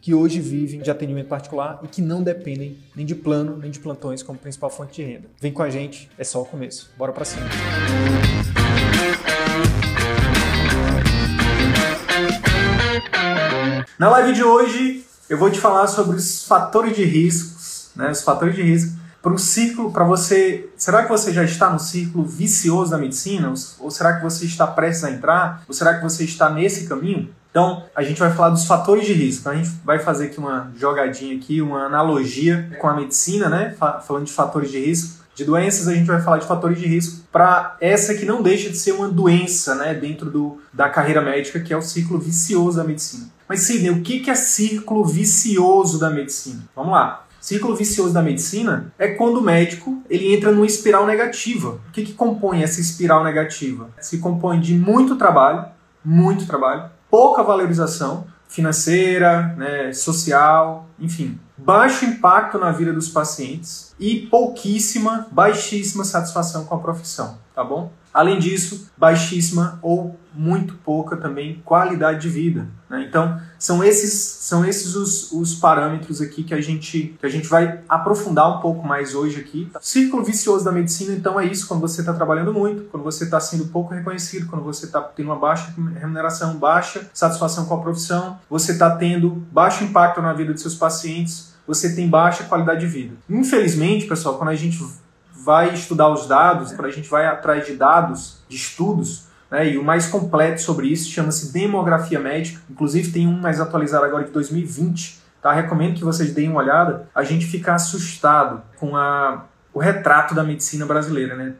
que hoje vivem de atendimento particular e que não dependem nem de plano nem de plantões como principal fonte de renda. Vem com a gente, é só o começo. Bora para cima. Na live de hoje eu vou te falar sobre os fatores de riscos, né? Os fatores de risco para o círculo, para você. Será que você já está no círculo vicioso da medicina? Ou será que você está prestes a entrar? Ou será que você está nesse caminho? Então, a gente vai falar dos fatores de risco. A gente vai fazer aqui uma jogadinha aqui, uma analogia com a medicina, né? Falando de fatores de risco. De doenças, a gente vai falar de fatores de risco para essa que não deixa de ser uma doença, né? Dentro do, da carreira médica, que é o ciclo vicioso da medicina. Mas, Sidney, o que é círculo vicioso da medicina? Vamos lá. Círculo vicioso da medicina é quando o médico ele entra numa espiral negativa. O que, que compõe essa espiral negativa? Se compõe de muito trabalho, muito trabalho, pouca valorização financeira, né, social, enfim, baixo impacto na vida dos pacientes e pouquíssima, baixíssima satisfação com a profissão, tá bom? Além disso, baixíssima ou muito pouca também qualidade de vida. Né? Então, são esses, são esses os, os parâmetros aqui que a, gente, que a gente vai aprofundar um pouco mais hoje aqui. Círculo vicioso da medicina, então, é isso quando você está trabalhando muito, quando você está sendo pouco reconhecido, quando você está tendo uma baixa remuneração, baixa satisfação com a profissão, você está tendo baixo impacto na vida de seus pacientes, você tem baixa qualidade de vida. Infelizmente, pessoal, quando a gente vai estudar os dados, quando a gente vai atrás de dados, de estudos, né, e o mais completo sobre isso chama-se demografia médica. Inclusive tem um mais atualizado agora de 2020. Tá? Recomendo que vocês deem uma olhada. A gente fica assustado com a, o retrato da medicina brasileira, né?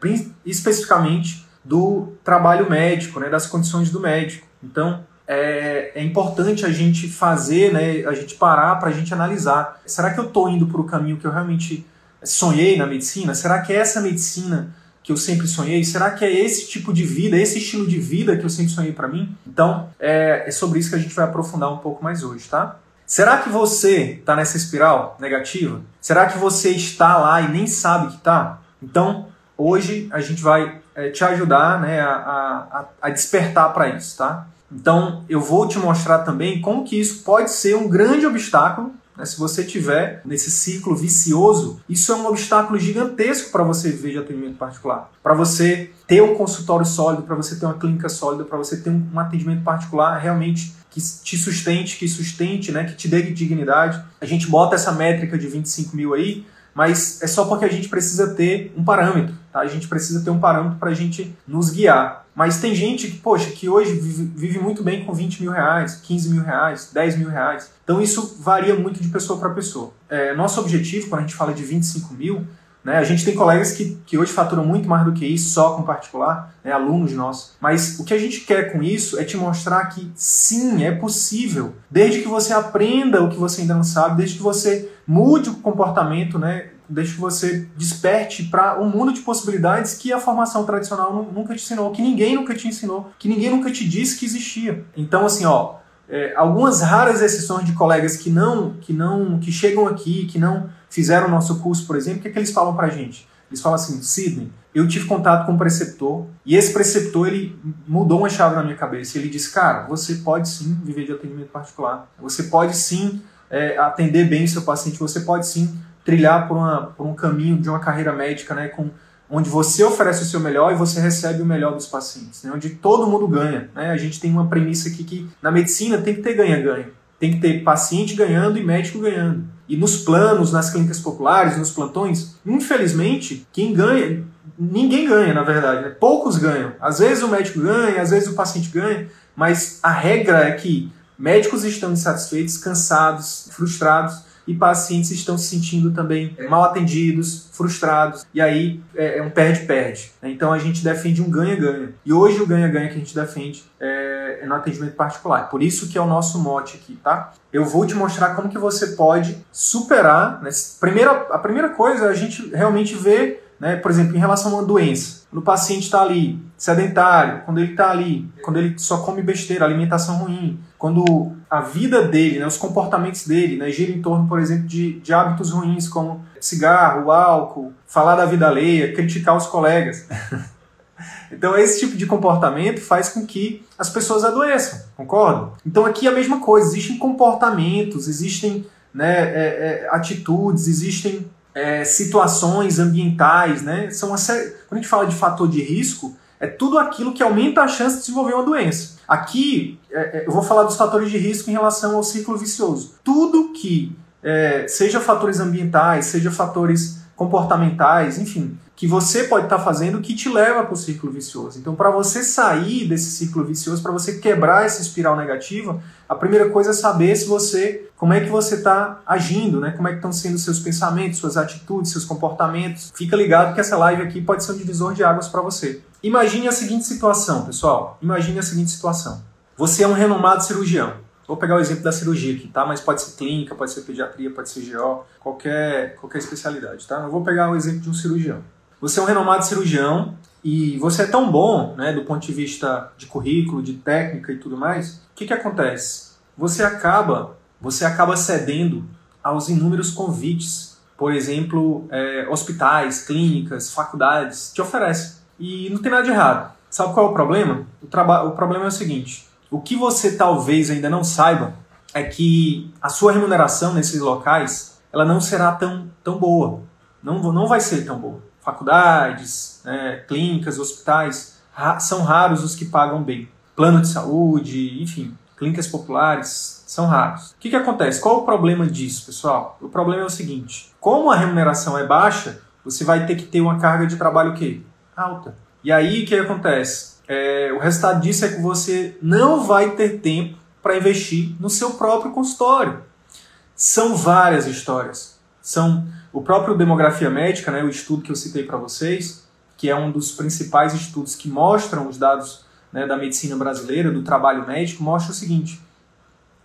especificamente do trabalho médico, né? das condições do médico. Então, é, é, importante a gente fazer, né, a gente parar para a gente analisar. Será que eu estou indo para o caminho que eu realmente sonhei na medicina? Será que é essa medicina que eu sempre sonhei? Será que é esse tipo de vida, esse estilo de vida que eu sempre sonhei para mim? Então, é, é, sobre isso que a gente vai aprofundar um pouco mais hoje, tá? Será que você está nessa espiral negativa? Será que você está lá e nem sabe que está? Então, hoje a gente vai é, te ajudar né, a, a, a despertar para isso, tá? Então, eu vou te mostrar também como que isso pode ser um grande obstáculo? Se você tiver nesse ciclo vicioso, isso é um obstáculo gigantesco para você viver de atendimento particular. Para você ter um consultório sólido, para você ter uma clínica sólida, para você ter um atendimento particular realmente que te sustente, que sustente, né, que te dê dignidade. A gente bota essa métrica de 25 mil aí, mas é só porque a gente precisa ter um parâmetro, tá? A gente precisa ter um parâmetro para a gente nos guiar. Mas tem gente que, poxa, que hoje vive, vive, muito bem com 20 mil reais, 15 mil reais, 10 mil reais. Então isso varia muito de pessoa para pessoa. É, nosso objetivo, quando a gente fala de 25 mil, né, a gente tem colegas que, que hoje faturam muito mais do que isso, só com particular, né, alunos nossos. Mas o que a gente quer com isso é te mostrar que sim, é possível. Desde que você aprenda o que você ainda não sabe, desde que você mude o comportamento, né, desde que você desperte para um mundo de possibilidades que a formação tradicional nunca te ensinou, que ninguém nunca te ensinou, que ninguém nunca te disse que existia. Então, assim, ó, é, algumas raras exceções de colegas que não, que não, que chegam aqui, que não fizeram o nosso curso, por exemplo, o que, é que eles falam para a gente? Eles falam assim, Sidney, eu tive contato com um preceptor e esse preceptor ele mudou uma chave na minha cabeça. Ele disse, cara, você pode sim viver de atendimento particular, você pode sim é, atender bem o seu paciente, você pode sim trilhar por, uma, por um caminho de uma carreira médica, né, com, onde você oferece o seu melhor e você recebe o melhor dos pacientes, né, onde todo mundo ganha. Né? A gente tem uma premissa aqui que na medicina tem que ter ganha-ganha. Tem que ter paciente ganhando e médico ganhando. E nos planos, nas clínicas populares, nos plantões, infelizmente, quem ganha, ninguém ganha, na verdade. Né? Poucos ganham. Às vezes o médico ganha, às vezes o paciente ganha, mas a regra é que médicos estão insatisfeitos, cansados, frustrados, e pacientes estão se sentindo também mal atendidos, frustrados, e aí é, é um perde-perde. Né? Então a gente defende um ganha-ganha. E hoje o ganha-ganha que a gente defende é, é no atendimento particular. Por isso que é o nosso mote aqui, tá? Eu vou te mostrar como que você pode superar. Né? Primeira, a primeira coisa é a gente realmente ver né? Por exemplo, em relação a uma doença, quando o paciente está ali sedentário, quando ele está ali, quando ele só come besteira, alimentação ruim, quando a vida dele, né, os comportamentos dele, né, gira em torno, por exemplo, de, de hábitos ruins como cigarro, álcool, falar da vida alheia, criticar os colegas. Então, esse tipo de comportamento faz com que as pessoas adoeçam, concorda? Então, aqui é a mesma coisa: existem comportamentos, existem né, é, é, atitudes, existem é, situações ambientais, né? São série... Quando a gente fala de fator de risco, é tudo aquilo que aumenta a chance de desenvolver uma doença. Aqui, é, é eu vou falar dos fatores de risco em relação ao ciclo vicioso. Tudo que é, seja fatores ambientais, seja fatores comportamentais, enfim, que você pode estar tá fazendo que te leva para o ciclo vicioso. Então, para você sair desse ciclo vicioso, para você quebrar essa espiral negativa, a primeira coisa é saber se você, como é que você está agindo, né? Como é que estão sendo seus pensamentos, suas atitudes, seus comportamentos. Fica ligado que essa live aqui pode ser um divisor de águas para você. Imagine a seguinte situação, pessoal. Imagine a seguinte situação. Você é um renomado cirurgião. Vou pegar o exemplo da cirurgia aqui, tá? Mas pode ser clínica, pode ser pediatria, pode ser GO, qualquer, qualquer especialidade, tá? Eu vou pegar o exemplo de um cirurgião. Você é um renomado cirurgião e você é tão bom, né, do ponto de vista de currículo, de técnica e tudo mais. O que, que acontece? Você acaba, você acaba cedendo aos inúmeros convites. Por exemplo, é, hospitais, clínicas, faculdades te oferecem. E não tem nada de errado. Sabe qual é o problema? O, o problema é o seguinte: o que você talvez ainda não saiba é que a sua remuneração nesses locais ela não será tão, tão boa. Não, não vai ser tão boa faculdades, né, clínicas, hospitais, ra são raros os que pagam bem. Plano de saúde, enfim, clínicas populares, são raros. O que, que acontece? Qual o problema disso, pessoal? O problema é o seguinte: como a remuneração é baixa, você vai ter que ter uma carga de trabalho o quê? Alta. E aí o que acontece? É, o resultado disso é que você não vai ter tempo para investir no seu próprio consultório. São várias histórias. São o próprio Demografia Médica, né, o estudo que eu citei para vocês, que é um dos principais estudos que mostram os dados né, da medicina brasileira, do trabalho médico, mostra o seguinte: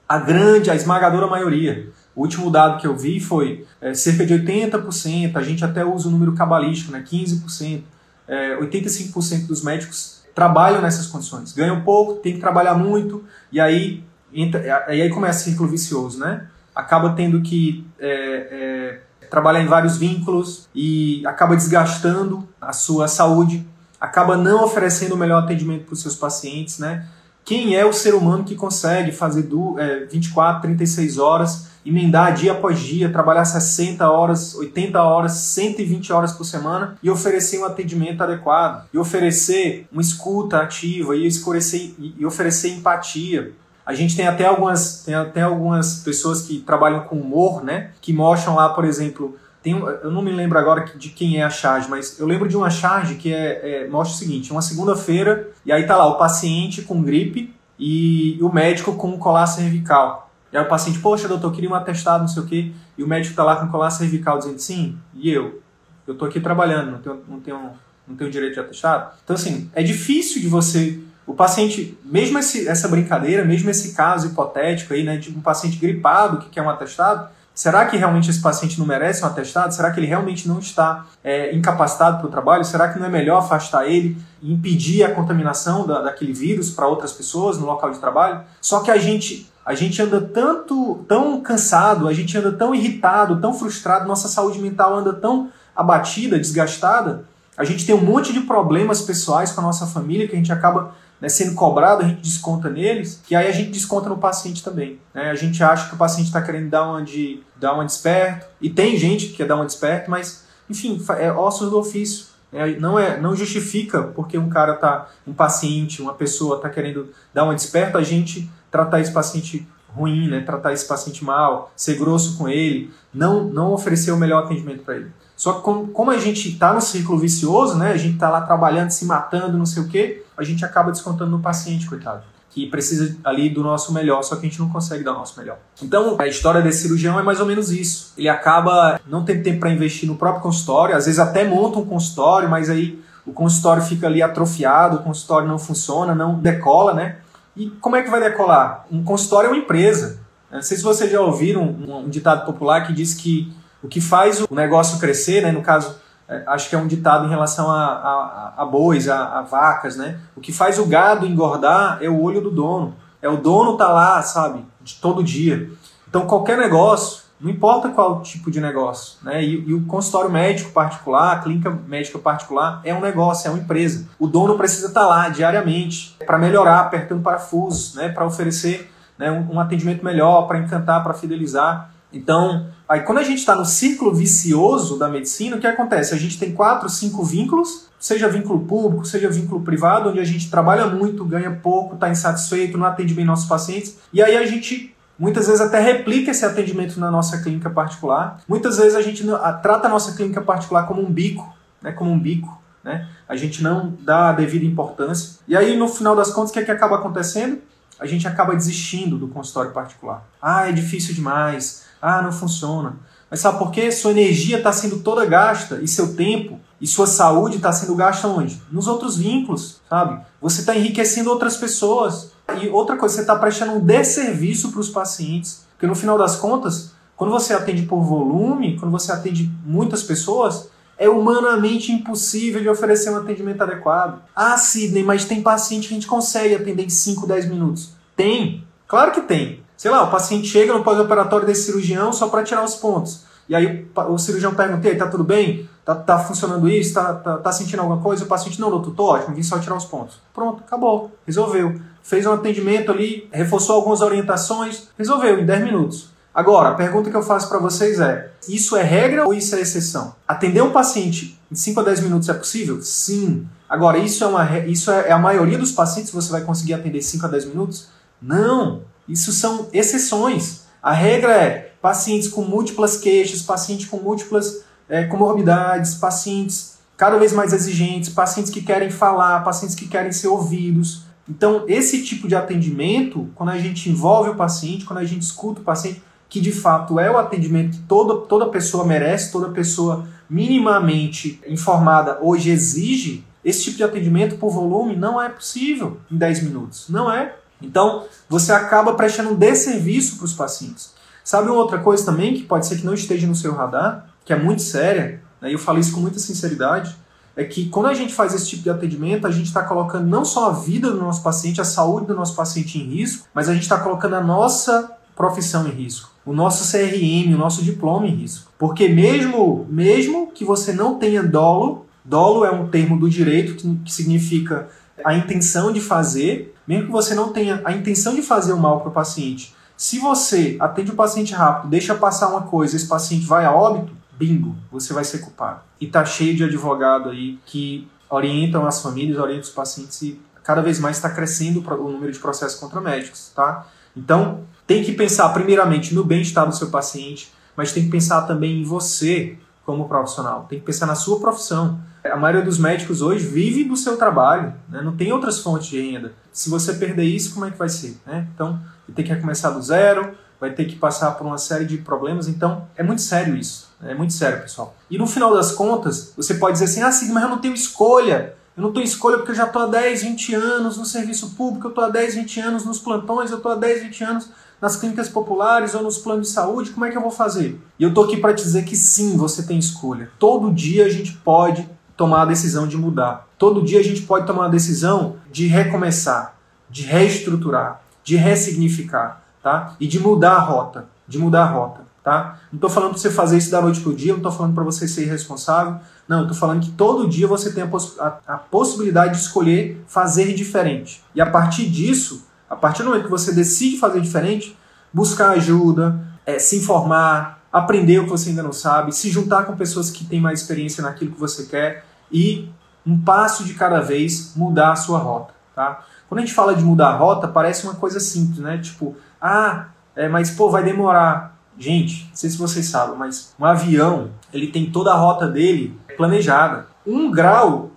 a grande, a esmagadora maioria, o último dado que eu vi foi é, cerca de 80%, a gente até usa o número cabalístico, né, 15%, é, 85% dos médicos trabalham nessas condições. Ganham pouco, tem que trabalhar muito, e aí, entra, e aí começa o ciclo vicioso, né? Acaba tendo que é, é trabalhar em vários vínculos e acaba desgastando a sua saúde, acaba não oferecendo o melhor atendimento para os seus pacientes, né? Quem é o ser humano que consegue fazer do, é, 24, 36 horas, emendar dia após dia, trabalhar 60 horas, 80 horas, 120 horas por semana e oferecer um atendimento adequado, e oferecer uma escuta ativa, e, escurecer, e oferecer empatia, a gente tem até algumas, tem até algumas pessoas que trabalham com humor, né? Que mostram lá, por exemplo, tem, eu não me lembro agora de quem é a charge, mas eu lembro de uma charge que é, é mostra o seguinte: uma segunda-feira, e aí tá lá o paciente com gripe e o médico com colar cervical. Aí o paciente, poxa, doutor, queria um atestado, não sei o quê. E o médico tá lá com colar cervical dizendo, sim, e eu? Eu tô aqui trabalhando, não tenho, não tenho, não tenho direito de atestado. Então, assim, é difícil de você o paciente, mesmo esse, essa brincadeira, mesmo esse caso hipotético aí, né, de um paciente gripado que quer um atestado, será que realmente esse paciente não merece um atestado? Será que ele realmente não está é, incapacitado para o trabalho? Será que não é melhor afastar ele e impedir a contaminação da, daquele vírus para outras pessoas no local de trabalho? Só que a gente a gente anda tanto, tão cansado, a gente anda tão irritado, tão frustrado, nossa saúde mental anda tão abatida, desgastada, a gente tem um monte de problemas pessoais com a nossa família que a gente acaba né, sendo cobrado, a gente desconta neles, que aí a gente desconta no paciente também. Né? A gente acha que o paciente está querendo dar uma, de, dar uma desperto, e tem gente que quer dar uma desperto, mas, enfim, é ossos do ofício. Né? Não, é, não justifica porque um cara tá, um paciente, uma pessoa está querendo dar uma desperto, a gente tratar esse paciente ruim, né? tratar esse paciente mal, ser grosso com ele, não, não oferecer o melhor atendimento para ele. Só que como, como a gente está no círculo vicioso, né? A gente está lá trabalhando, se matando, não sei o quê, a gente acaba descontando no paciente, coitado. que precisa ali do nosso melhor, só que a gente não consegue dar o nosso melhor. Então, a história desse cirurgião é mais ou menos isso. Ele acaba não tendo tempo para investir no próprio consultório, às vezes até monta um consultório, mas aí o consultório fica ali atrofiado, o consultório não funciona, não decola, né? E como é que vai decolar? Um consultório é uma empresa. Não sei se vocês já ouviram um, um ditado popular que diz que o que faz o negócio crescer, né, no caso, é, acho que é um ditado em relação a, a, a bois, a, a, vacas, né? O que faz o gado engordar é o olho do dono. É o dono tá lá, sabe, de todo dia. Então qualquer negócio, não importa qual tipo de negócio, né? E, e, o consultório médico particular, a clínica médica particular é um negócio, é uma empresa. O dono precisa estar lá diariamente para melhorar, apertando parafusos, né? Para oferecer né, um, um atendimento melhor, para encantar, para fidelizar. Então, aí quando a gente está no círculo vicioso da medicina, o que acontece? A gente tem quatro, cinco vínculos, seja vínculo público, seja vínculo privado, onde a gente trabalha muito, ganha pouco, está insatisfeito, não atende bem nossos pacientes, e aí a gente muitas vezes até replica esse atendimento na nossa clínica particular. Muitas vezes a gente trata a nossa clínica particular como um bico, né, como um bico. Né? A gente não dá a devida importância. E aí, no final das contas, o que, é que acaba acontecendo? A gente acaba desistindo do consultório particular. Ah, é difícil demais ah, não funciona. Mas sabe por quê? Sua energia está sendo toda gasta e seu tempo e sua saúde está sendo gasta onde? Nos outros vínculos, sabe? Você está enriquecendo outras pessoas. E outra coisa, você está prestando um desserviço para os pacientes. Porque no final das contas, quando você atende por volume, quando você atende muitas pessoas, é humanamente impossível de oferecer um atendimento adequado. Ah, Sidney, mas tem paciente que a gente consegue atender em 5, 10 minutos. Tem. Claro que tem. Sei lá, o paciente chega no pós-operatório desse cirurgião só para tirar os pontos. E aí o cirurgião pergunta, tá tudo bem? Tá, tá funcionando isso? Tá, tá, tá, sentindo alguma coisa? O paciente, não, doutor, tô ótimo, vim só tirar os pontos. Pronto, acabou, resolveu. Fez um atendimento ali, reforçou algumas orientações, resolveu em 10 minutos. Agora, a pergunta que eu faço para vocês é: isso é regra ou isso é exceção? Atender um paciente em 5 a 10 minutos é possível? Sim. Agora, isso é, uma, isso é, é a maioria dos pacientes você vai conseguir atender 5 a 10 minutos? Não. Isso são exceções. A regra é pacientes com múltiplas queixas, pacientes com múltiplas é, comorbidades, pacientes cada vez mais exigentes, pacientes que querem falar, pacientes que querem ser ouvidos. Então, esse tipo de atendimento, quando a gente envolve o paciente, quando a gente escuta o paciente, que de fato é o atendimento que toda, toda pessoa merece, toda pessoa minimamente informada hoje exige, esse tipo de atendimento por volume não é possível em 10 minutos. Não é. Então, você acaba prestando um desserviço para os pacientes. Sabe uma outra coisa também que pode ser que não esteja no seu radar, que é muito séria, né, eu falo isso com muita sinceridade, é que quando a gente faz esse tipo de atendimento, a gente está colocando não só a vida do nosso paciente, a saúde do nosso paciente em risco, mas a gente está colocando a nossa profissão em risco, o nosso CRM, o nosso diploma em risco. Porque mesmo, mesmo que você não tenha dolo, dolo é um termo do direito que, que significa a intenção de fazer, mesmo que você não tenha a intenção de fazer o mal para o paciente, se você atende o paciente rápido, deixa passar uma coisa, esse paciente vai a óbito, bingo, você vai ser culpado. E tá cheio de advogado aí que orientam as famílias, orientam os pacientes e cada vez mais está crescendo o número de processos contra médicos, tá? Então, tem que pensar primeiramente no bem-estar do seu paciente, mas tem que pensar também em você como profissional. Tem que pensar na sua profissão. A maioria dos médicos hoje vive do seu trabalho, né? não tem outras fontes de renda. Se você perder isso, como é que vai ser? Né? Então, ter que recomeçar do zero, vai ter que passar por uma série de problemas. Então, é muito sério isso. É muito sério, pessoal. E no final das contas, você pode dizer assim: ah, sim, mas eu não tenho escolha. Eu não tenho escolha porque eu já estou há 10, 20 anos no serviço público, eu estou há 10, 20 anos nos plantões, eu estou há 10, 20 anos nas clínicas populares ou nos planos de saúde, como é que eu vou fazer? E eu tô aqui para te dizer que sim, você tem escolha. Todo dia a gente pode tomar a decisão de mudar. Todo dia a gente pode tomar a decisão de recomeçar, de reestruturar, de ressignificar, tá? E de mudar a rota, de mudar a rota, tá? Não estou falando para você fazer isso da noite pro dia, não estou falando para você ser irresponsável, não, tô falando que todo dia você tem a, poss a, a possibilidade de escolher fazer diferente. E a partir disso, a partir do momento que você decide fazer diferente, buscar ajuda, é, se informar, aprender o que você ainda não sabe, se juntar com pessoas que têm mais experiência naquilo que você quer e um passo de cada vez mudar a sua rota, tá? Quando a gente fala de mudar a rota, parece uma coisa simples, né? Tipo, ah, é, mas pô, vai demorar. Gente, não sei se vocês sabem, mas um avião, ele tem toda a rota dele planejada. Um grau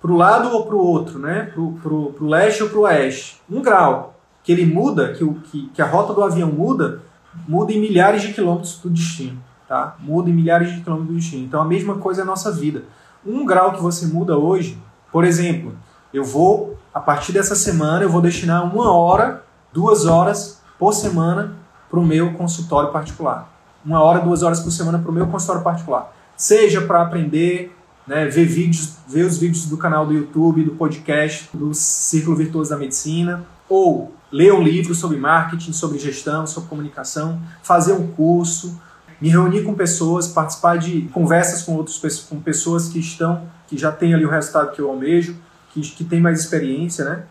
para lado ou para o outro, né? Para o leste ou para o oeste. Um grau que ele muda, que, o, que, que a rota do avião muda, muda em milhares de quilômetros do destino. Tá? Muda em milhares de quilômetros do destino. Então a mesma coisa é a nossa vida. Um grau que você muda hoje, por exemplo, eu vou, a partir dessa semana, eu vou destinar uma hora, duas horas por semana para o meu consultório particular. Uma hora, duas horas por semana para o meu consultório particular. Seja para aprender, né, ver vídeos, ver os vídeos do canal do YouTube, do podcast, do Círculo Virtuoso da Medicina, ou ler um livro sobre marketing, sobre gestão, sobre comunicação, fazer um curso, me reunir com pessoas, participar de conversas com outras com pessoas que estão, que já têm ali o resultado que eu almejo, que, que têm mais experiência, né?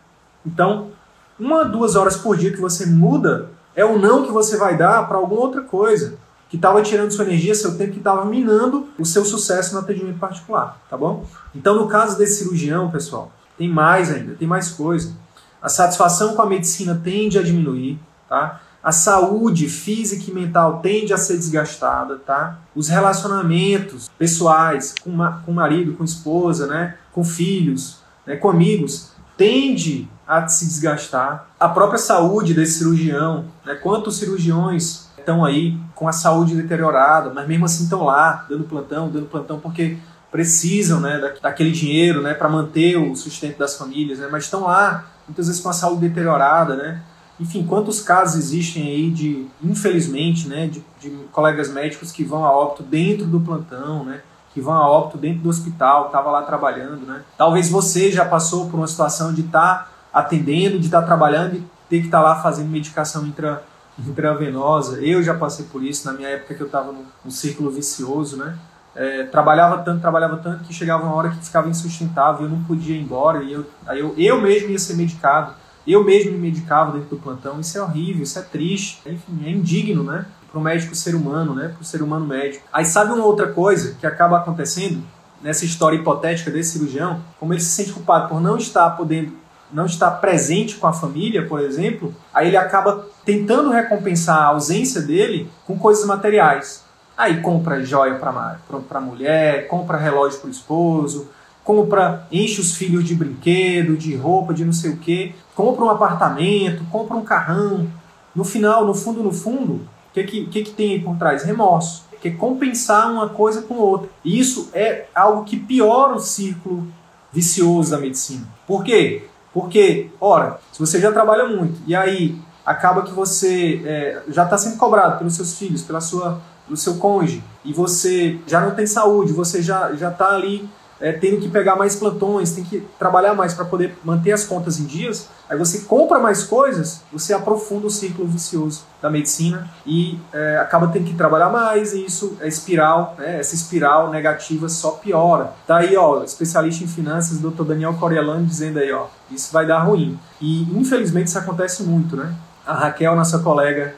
Então, uma, duas horas por dia que você muda é o não que você vai dar para alguma outra coisa que estava tirando sua energia, seu tempo, que estava minando o seu sucesso no atendimento particular, tá bom? Então, no caso desse cirurgião, pessoal, tem mais ainda, tem mais coisa. A satisfação com a medicina tende a diminuir, tá? A saúde física e mental tende a ser desgastada, tá? Os relacionamentos pessoais com, com o marido, com esposa, né? Com filhos, né? com amigos, tende a se desgastar. A própria saúde desse cirurgião, né? Quantos cirurgiões estão aí com a saúde deteriorada, mas mesmo assim estão lá, dando plantão, dando plantão, porque precisam né, daquele dinheiro né, para manter o sustento das famílias, né, mas estão lá muitas vezes com a saúde deteriorada, né? Enfim, quantos casos existem aí de, infelizmente, né, de, de colegas médicos que vão a óbito dentro do plantão, né? Que vão a óbito dentro do hospital, estava lá trabalhando, né? Talvez você já passou por uma situação de estar tá atendendo, de estar tá trabalhando e ter que estar tá lá fazendo medicação intra, intravenosa. Eu já passei por isso na minha época que eu estava num círculo vicioso, né? É, trabalhava tanto, trabalhava tanto que chegava uma hora que ficava insustentável, eu não podia ir embora, e eu, aí eu, eu mesmo ia ser medicado, eu mesmo me medicava dentro do plantão, isso é horrível, isso é triste, enfim, é indigno, né? Para o médico ser humano, né? Para o ser humano médico. Aí sabe uma outra coisa que acaba acontecendo nessa história hipotética desse cirurgião? Como ele se sente culpado por não estar podendo, não estar presente com a família, por exemplo, aí ele acaba tentando recompensar a ausência dele com coisas materiais. Aí compra joia para a mulher, compra relógio para o esposo, compra, enche os filhos de brinquedo, de roupa, de não sei o que, compra um apartamento, compra um carrão. No final, no fundo, no fundo, o que, que, que, que tem aí por trás? Remorso. Que é compensar uma coisa com outra. E isso é algo que piora o círculo vicioso da medicina. Por quê? Porque, ora, se você já trabalha muito e aí acaba que você é, já está sendo cobrado pelos seus filhos, pela sua do seu cônjuge e você já não tem saúde, você já está ali é, tendo que pegar mais plantões, tem que trabalhar mais para poder manter as contas em dias, aí você compra mais coisas, você aprofunda o círculo vicioso da medicina e é, acaba tendo que trabalhar mais e isso é espiral, né, essa espiral negativa só piora. Tá aí, ó, especialista em finanças, Dr. Daniel Corielano dizendo aí, ó, isso vai dar ruim. E infelizmente isso acontece muito, né? A Raquel, nossa colega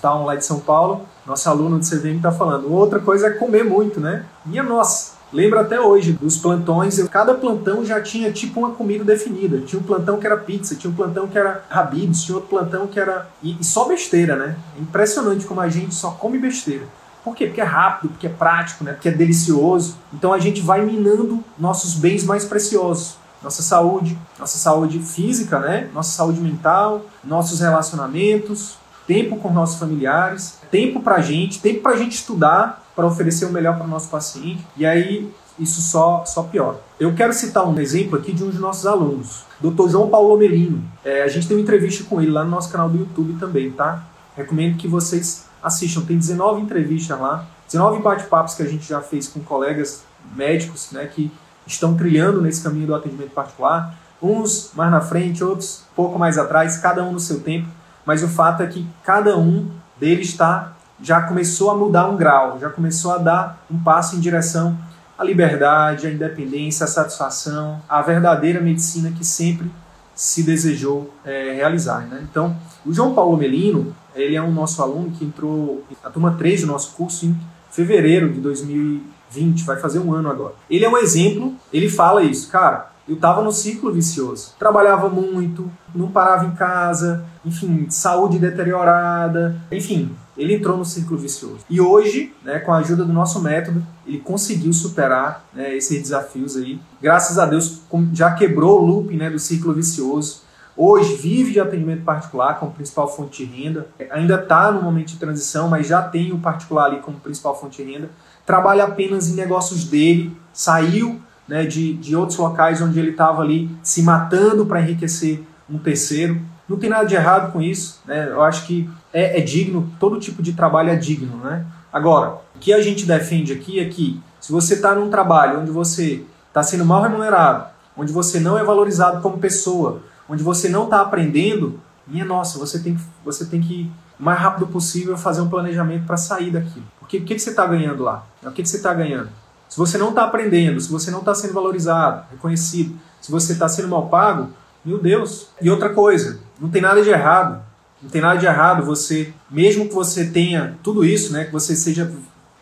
Town lá de São Paulo, nosso aluno de CVM está falando. Outra coisa é comer muito, né? Minha nossa, lembro até hoje dos plantões, eu, cada plantão já tinha tipo uma comida definida. Tinha um plantão que era pizza, tinha um plantão que era Habibs, tinha outro plantão que era. E, e só besteira, né? É impressionante como a gente só come besteira. Por quê? Porque é rápido, porque é prático, né? porque é delicioso. Então a gente vai minando nossos bens mais preciosos. Nossa saúde, nossa saúde física, né? Nossa saúde mental, nossos relacionamentos, tempo com nossos familiares, tempo para a gente, tempo para a gente estudar, para oferecer o melhor para o nosso paciente. E aí isso só, só piora. Eu quero citar um exemplo aqui de um dos nossos alunos, Dr. João Paulo Melino. É, a gente tem uma entrevista com ele lá no nosso canal do YouTube também, tá? Recomendo que vocês assistam. Tem 19 entrevistas lá, 19 bate-papos que a gente já fez com colegas médicos, né, que estão trilhando nesse caminho do atendimento particular. Uns mais na frente, outros pouco mais atrás, cada um no seu tempo mas o fato é que cada um deles está já começou a mudar um grau, já começou a dar um passo em direção à liberdade, à independência, à satisfação, à verdadeira medicina que sempre se desejou é, realizar. Né? Então, o João Paulo Melino, ele é um nosso aluno que entrou na turma 3 do nosso curso em fevereiro de 2020, vai fazer um ano agora. Ele é um exemplo, ele fala isso, cara, eu estava no ciclo vicioso. Trabalhava muito, não parava em casa, enfim, saúde deteriorada, enfim, ele entrou no ciclo vicioso. E hoje, né, com a ajuda do nosso método, ele conseguiu superar né, esses desafios aí. Graças a Deus, já quebrou o loop né, do ciclo vicioso. hoje vive de atendimento particular como principal fonte de renda, ainda está no momento de transição, mas já tem o particular ali como principal fonte de renda, trabalha apenas em negócios dele, saiu né, de, de outros locais onde ele estava ali se matando para enriquecer um terceiro. Não tem nada de errado com isso, né? eu acho que é, é digno, todo tipo de trabalho é digno. Né? Agora, o que a gente defende aqui é que se você está num trabalho onde você está sendo mal remunerado, onde você não é valorizado como pessoa, onde você não está aprendendo, minha nossa, você tem, você tem que, o mais rápido possível, fazer um planejamento para sair daquilo. Porque o que, que você está ganhando lá? O que, que você está ganhando? Se você não está aprendendo, se você não está sendo valorizado, reconhecido, se você está sendo mal pago, meu Deus. E outra coisa, não tem nada de errado. Não tem nada de errado você, mesmo que você tenha tudo isso, né, que você seja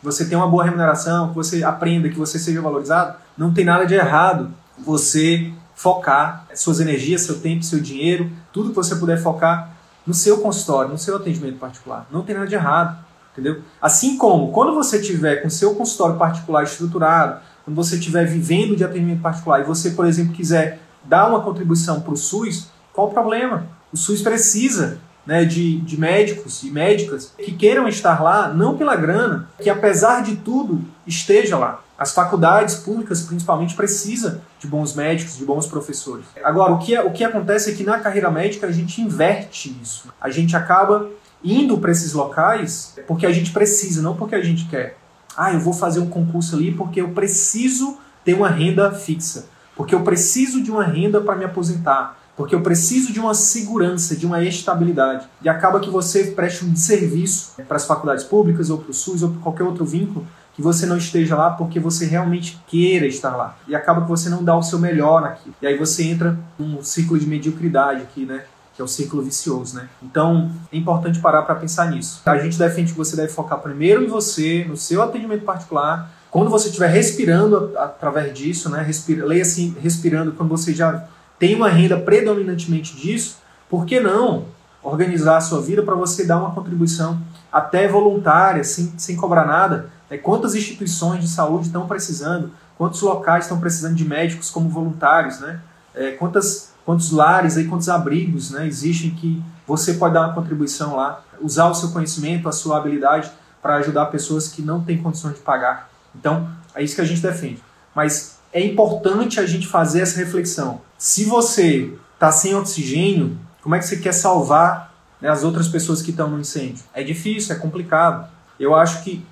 você tenha uma boa remuneração, que você aprenda, que você seja valorizado, não tem nada de errado você focar suas energias, seu tempo, seu dinheiro, tudo que você puder focar no seu consultório, no seu atendimento particular. Não tem nada de errado, entendeu? Assim como quando você tiver com seu consultório particular estruturado, quando você estiver vivendo de atendimento particular e você, por exemplo, quiser dar uma contribuição para o SUS, qual o problema? O SUS precisa né, de, de médicos e médicas que queiram estar lá, não pela grana, que apesar de tudo esteja lá. As faculdades públicas, principalmente, precisam de bons médicos, de bons professores. Agora, o que, é, o que acontece é que na carreira médica a gente inverte isso. A gente acaba indo para esses locais porque a gente precisa, não porque a gente quer. Ah, eu vou fazer um concurso ali porque eu preciso ter uma renda fixa. Porque eu preciso de uma renda para me aposentar porque eu preciso de uma segurança, de uma estabilidade. E acaba que você preste um serviço para as faculdades públicas ou para o SUS ou para qualquer outro vínculo que você não esteja lá porque você realmente queira estar lá. E acaba que você não dá o seu melhor naquilo. E aí você entra num ciclo de mediocridade aqui, né? Que é o ciclo vicioso, né? Então, é importante parar para pensar nisso. A gente defende que você deve focar primeiro em você, no seu atendimento particular. Quando você estiver respirando através disso, né? Respira, leia assim, respirando, quando você já tem uma renda predominantemente disso, por que não organizar a sua vida para você dar uma contribuição até voluntária, sem, sem cobrar nada? É, quantas instituições de saúde estão precisando? Quantos locais estão precisando de médicos como voluntários? Né? É, quantas, quantos lares, aí, quantos abrigos né, existem que você pode dar uma contribuição lá, usar o seu conhecimento, a sua habilidade para ajudar pessoas que não têm condições de pagar. Então, é isso que a gente defende. Mas é importante a gente fazer essa reflexão. Se você está sem oxigênio, como é que você quer salvar né, as outras pessoas que estão no incêndio? É difícil, é complicado. Eu acho que,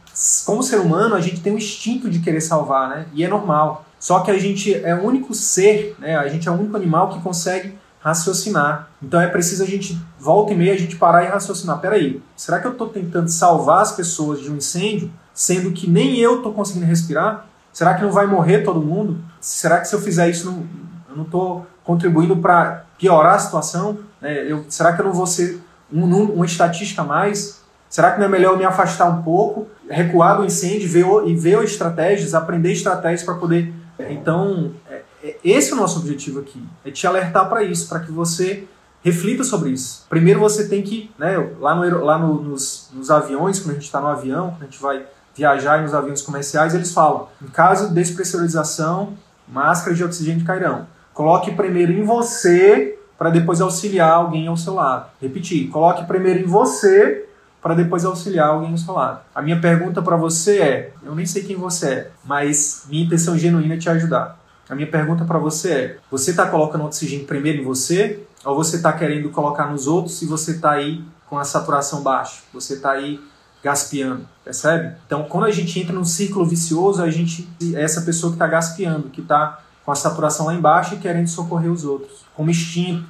como ser humano, a gente tem um instinto de querer salvar, né? E é normal. Só que a gente é o único ser, né? A gente é o único animal que consegue raciocinar. Então é preciso a gente, volta e meia, a gente parar e raciocinar. Peraí, será que eu estou tentando salvar as pessoas de um incêndio, sendo que nem eu estou conseguindo respirar? Será que não vai morrer todo mundo? Será que se eu fizer isso, não, eu não estou contribuindo para piorar a situação? É, eu, será que eu não vou ser um, uma estatística a mais? Será que não é melhor eu me afastar um pouco, recuar do incêndio ver, e ver estratégias, aprender estratégias para poder. Então, é, é, esse é o nosso objetivo aqui: é te alertar para isso, para que você reflita sobre isso. Primeiro você tem que, né, lá, no, lá no, nos, nos aviões, quando a gente está no avião, quando a gente vai viajar nos aviões comerciais, eles falam: em caso de despressurização, máscaras de oxigênio cairão. Coloque primeiro em você para depois auxiliar alguém ao seu lado. Repetir: coloque primeiro em você para depois auxiliar alguém ao seu lado. A minha pergunta para você é: eu nem sei quem você é, mas minha intenção genuína é te ajudar. A minha pergunta para você é: você está colocando oxigênio primeiro em você ou você está querendo colocar nos outros e você está aí com a saturação baixa? Você está aí gaspiando, percebe? Então, quando a gente entra num círculo vicioso, a gente é essa pessoa que está gaspiando, que está com a saturação lá embaixo e querendo socorrer os outros, como instinto,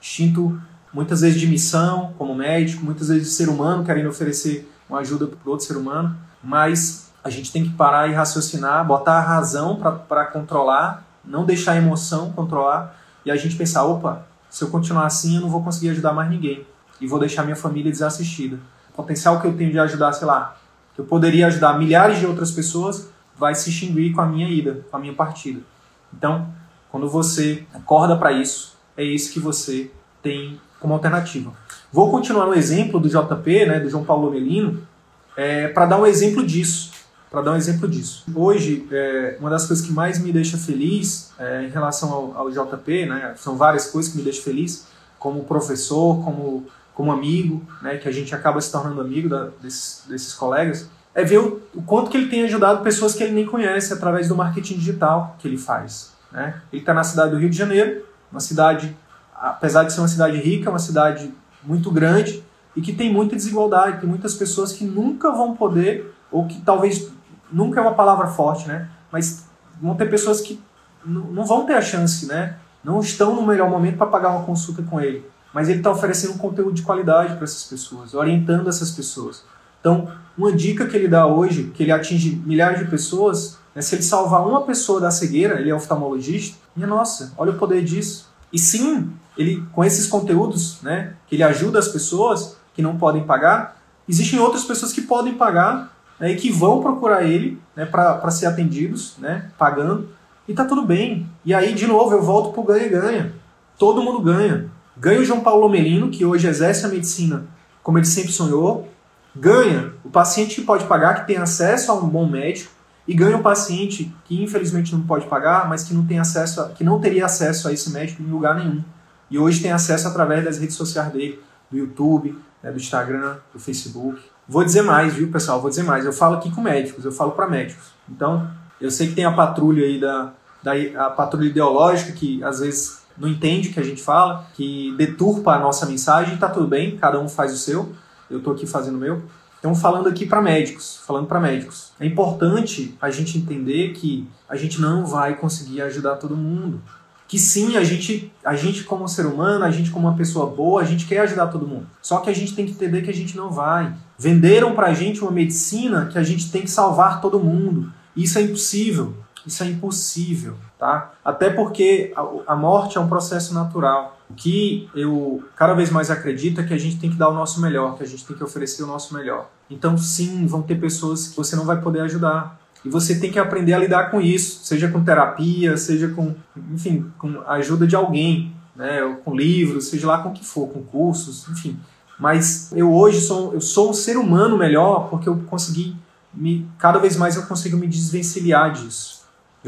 instinto muitas vezes de missão, como médico, muitas vezes de ser humano querendo oferecer uma ajuda para outro ser humano, mas a gente tem que parar e raciocinar, botar a razão para controlar, não deixar a emoção controlar. E a gente pensar, opa, se eu continuar assim eu não vou conseguir ajudar mais ninguém. E vou deixar minha família desassistida potencial que eu tenho de ajudar, sei lá, que eu poderia ajudar milhares de outras pessoas, vai se extinguir com a minha ida, com a minha partida. Então, quando você acorda para isso, é isso que você tem como alternativa. Vou continuar no exemplo do JP, né, do João Paulo Melino, é, para dar um exemplo disso. Para dar um exemplo disso. Hoje, é, uma das coisas que mais me deixa feliz é, em relação ao, ao JP, né, são várias coisas que me deixam feliz, como professor, como, como amigo, né, que a gente acaba se tornando amigo da, desses, desses colegas, é ver o, o, quanto que ele tem ajudado pessoas que ele nem conhece através do marketing digital que ele faz. Né? Ele está na cidade do Rio de Janeiro, uma cidade, apesar de ser uma cidade rica, uma cidade muito grande e que tem muita desigualdade, tem muitas pessoas que nunca vão poder, ou que talvez nunca é uma palavra forte, né? Mas vão ter pessoas que não vão ter a chance, né? Não estão no melhor momento para pagar uma consulta com ele. Mas ele está oferecendo um conteúdo de qualidade para essas pessoas, orientando essas pessoas. Então, uma dica que ele dá hoje, que ele atinge milhares de pessoas, é se ele salvar uma pessoa da cegueira, ele é oftalmologista, minha nossa, olha o poder disso. E sim, ele com esses conteúdos, né, que ele ajuda as pessoas que não podem pagar, existem outras pessoas que podem pagar né, e que vão procurar ele né, para ser atendidos, né, pagando, e tá tudo bem. E aí, de novo, eu volto pro ganha-ganha. Todo mundo ganha. Ganha o João Paulo Melino, que hoje exerce a medicina como ele sempre sonhou. Ganha o paciente que pode pagar, que tem acesso a um bom médico. E ganha o paciente que infelizmente não pode pagar, mas que não tem acesso, a, que não teria acesso a esse médico em lugar nenhum. E hoje tem acesso através das redes sociais dele, do YouTube, né, do Instagram, do Facebook. Vou dizer mais, viu, pessoal? Vou dizer mais. Eu falo aqui com médicos, eu falo para médicos. Então, eu sei que tem a patrulha aí da, da a patrulha ideológica que às vezes não entende o que a gente fala, que deturpa a nossa mensagem, tá tudo bem, cada um faz o seu. Eu tô aqui fazendo o meu. Então, falando aqui para médicos, falando para médicos, é importante a gente entender que a gente não vai conseguir ajudar todo mundo que sim, a gente, a gente como ser humano, a gente como uma pessoa boa, a gente quer ajudar todo mundo. Só que a gente tem que entender que a gente não vai. Venderam pra gente uma medicina que a gente tem que salvar todo mundo. Isso é impossível. Isso é impossível, tá? Até porque a, morte é um processo natural. Que eu cada vez mais acredito é que a gente tem que dar o nosso melhor, que a gente tem que oferecer o nosso melhor. Então, sim, vão ter pessoas que você não vai poder ajudar. E você tem que aprender a lidar com isso, seja com terapia, seja com, enfim, com a ajuda de alguém, né, com livros, seja lá com o que for, com cursos, enfim. Mas eu hoje sou, eu sou um ser humano melhor porque eu consegui me, cada vez mais eu consigo me desvencilhar disso.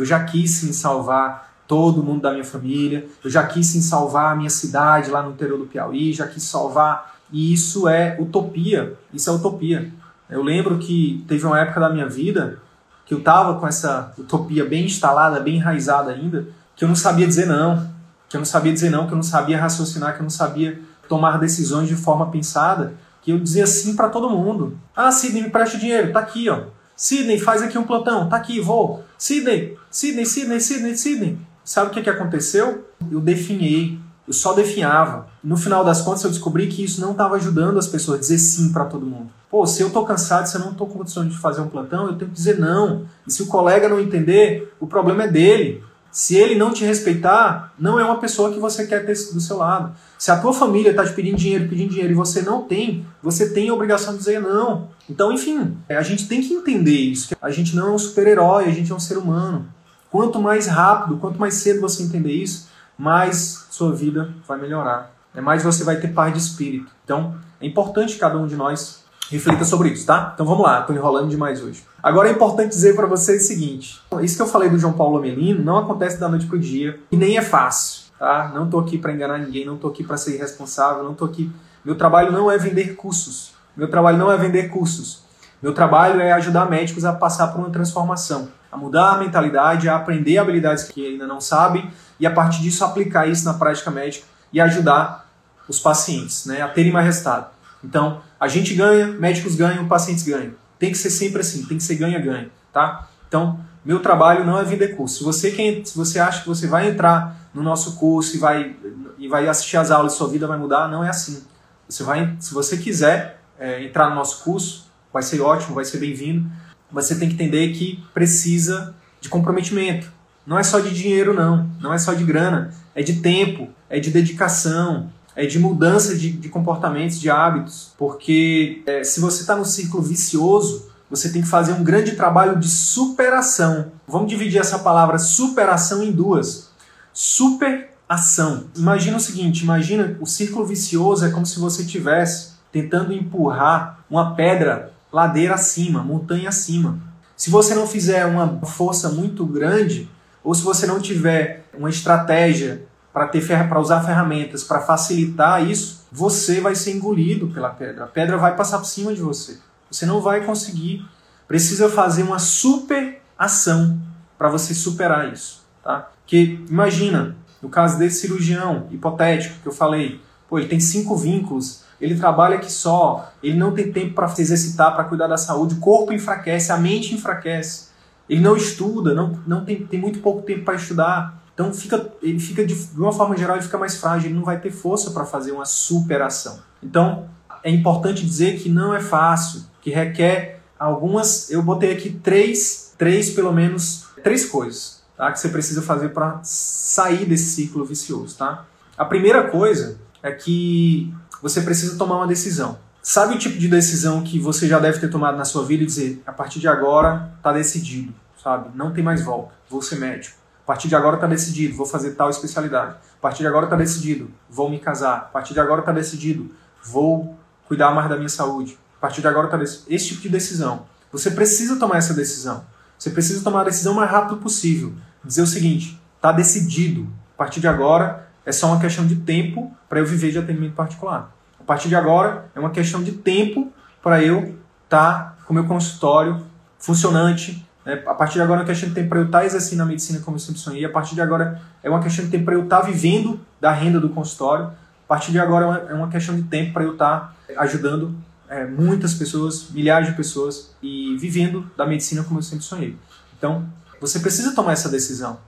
Eu já quis sim salvar todo mundo da minha família, eu já quis sim salvar a minha cidade lá no interior do Piauí, já quis salvar, e isso é utopia, isso é utopia. Eu lembro que teve uma época da minha vida que eu estava com essa utopia bem instalada, bem enraizada ainda, que eu não sabia dizer não, que eu não sabia dizer não, que eu não sabia raciocinar, que eu não sabia tomar decisões de forma pensada, que eu dizia sim para todo mundo. Ah, Sidney, me preste dinheiro, tá aqui, ó. Sidney, faz aqui um plantão, tá aqui, vou. Sidney, Sidney, Sidney, Sidney, Sidney. Sabe o que, que aconteceu? Eu definhei, eu só definhava. No final das contas, eu descobri que isso não estava ajudando as pessoas a dizer sim para todo mundo. Pô, se eu tô cansado, se eu não tô com condição de fazer um plantão, eu tenho que dizer não. E se o colega não entender, o problema é dele. Se ele não te respeitar, não é uma pessoa que você quer ter do seu lado. Se a tua família está te pedindo dinheiro, pedindo dinheiro e você não tem, você tem a obrigação de dizer não. Então, enfim, a gente tem que entender isso. A gente não é um super-herói, a gente é um ser humano. Quanto mais rápido, quanto mais cedo você entender isso, mais sua vida vai melhorar. É mais você vai ter paz de espírito. Então, é importante cada um de nós reflita sobre isso, tá? Então vamos lá, tô enrolando demais hoje. Agora é importante dizer para vocês o seguinte: isso que eu falei do João Paulo Amelino não acontece da noite pro dia e nem é fácil, tá? Não tô aqui para enganar ninguém, não tô aqui para ser irresponsável, não tô aqui. Meu trabalho não é vender cursos. Meu trabalho não é vender cursos. Meu trabalho é ajudar médicos a passar por uma transformação, a mudar a mentalidade, a aprender habilidades que ainda não sabem e a partir disso aplicar isso na prática médica e ajudar os pacientes né, a terem mais resultado. Então, a gente ganha, médicos ganham, pacientes ganham. Tem que ser sempre assim, tem que ser ganha-ganha, tá? Então, meu trabalho não é vender curso. Se você, quem, se você acha que você vai entrar no nosso curso e vai, e vai assistir as aulas sua vida vai mudar, não é assim. Você vai, se você quiser é, entrar no nosso curso, vai ser ótimo, vai ser bem-vindo. Você tem que entender que precisa de comprometimento. Não é só de dinheiro, não. Não é só de grana. É de tempo, é de dedicação, é de mudança de, de comportamentos, de hábitos, porque é, se você está no ciclo vicioso, você tem que fazer um grande trabalho de superação. Vamos dividir essa palavra superação em duas. Superação. Imagina o seguinte: imagina o círculo vicioso é como se você tivesse tentando empurrar uma pedra ladeira acima, montanha acima. Se você não fizer uma força muito grande, ou se você não tiver uma estratégia para ter para usar ferramentas para facilitar isso, você vai ser engolido pela pedra. A pedra vai passar por cima de você. Você não vai conseguir. Precisa fazer uma super ação para você superar isso, tá? Que imagina, no caso desse cirurgião hipotético que eu falei, pô, ele tem cinco vínculos, ele trabalha aqui só, ele não tem tempo para se exercitar, para cuidar da saúde, o corpo enfraquece, a mente enfraquece. Ele não estuda, não, não tem, tem muito pouco tempo para estudar. Então fica, ele fica de, de uma forma geral ele fica mais frágil, ele não vai ter força para fazer uma superação. Então é importante dizer que não é fácil, que requer algumas. Eu botei aqui três, três pelo menos três coisas, tá? Que você precisa fazer para sair desse ciclo vicioso, tá? A primeira coisa é que você precisa tomar uma decisão. Sabe o tipo de decisão que você já deve ter tomado na sua vida e dizer, a partir de agora está decidido, sabe? Não tem mais volta, vou ser médico. A partir de agora está decidido, vou fazer tal especialidade. A partir de agora está decidido, vou me casar. A partir de agora está decidido, vou cuidar mais da minha saúde. A partir de agora está decidido. Esse tipo de decisão. Você precisa tomar essa decisão. Você precisa tomar a decisão o mais rápido possível. Dizer o seguinte: está decidido. A partir de agora é só uma questão de tempo para eu viver de atendimento particular partir de agora é uma questão de tempo para eu estar tá com o meu consultório funcionante. Né? A partir de agora é uma questão de tempo para eu estar tá exercendo a medicina como eu sempre sonhei. A partir de agora é uma questão de tempo para eu estar tá vivendo da renda do consultório. A partir de agora é uma é questão de tempo para eu estar ajudando é, muitas pessoas, milhares de pessoas e vivendo da medicina como eu sempre sonhei. Então, você precisa tomar essa decisão.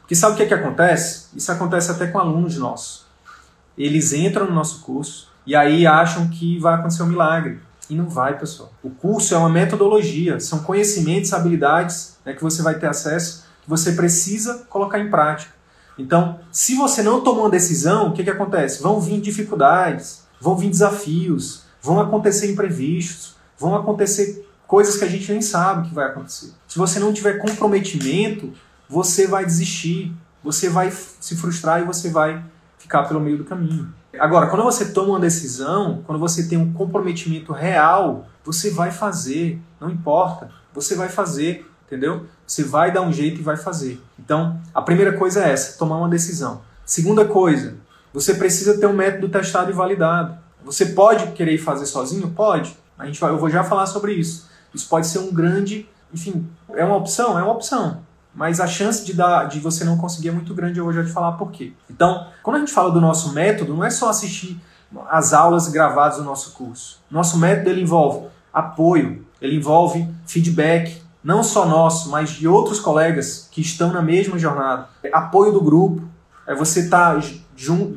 Porque sabe o que, é que acontece? Isso acontece até com alunos nossos. Eles entram no nosso curso, e aí acham que vai acontecer um milagre. E não vai, pessoal. O curso é uma metodologia, são conhecimentos, habilidades né, que você vai ter acesso, que você precisa colocar em prática. Então, se você não tomou uma decisão, o que, que acontece? Vão vir dificuldades, vão vir desafios, vão acontecer imprevistos, vão acontecer coisas que a gente nem sabe que vai acontecer. Se você não tiver comprometimento, você vai desistir, você vai se frustrar e você vai ficar pelo meio do caminho. Agora, quando você toma uma decisão, quando você tem um comprometimento real, você vai fazer, não importa, você vai fazer, entendeu? Você vai dar um jeito e vai fazer. Então, a primeira coisa é essa, tomar uma decisão. Segunda coisa, você precisa ter um método testado e validado. Você pode querer fazer sozinho? Pode. A gente vai, eu vou já falar sobre isso. Isso pode ser um grande, enfim, é uma opção, é uma opção mas a chance de, dar, de você não conseguir é muito grande, eu vou já te falar por quê. Então, quando a gente fala do nosso método, não é só assistir as aulas gravadas do nosso curso. Nosso método ele envolve apoio, ele envolve feedback, não só nosso, mas de outros colegas que estão na mesma jornada. Apoio do grupo, é você estar tá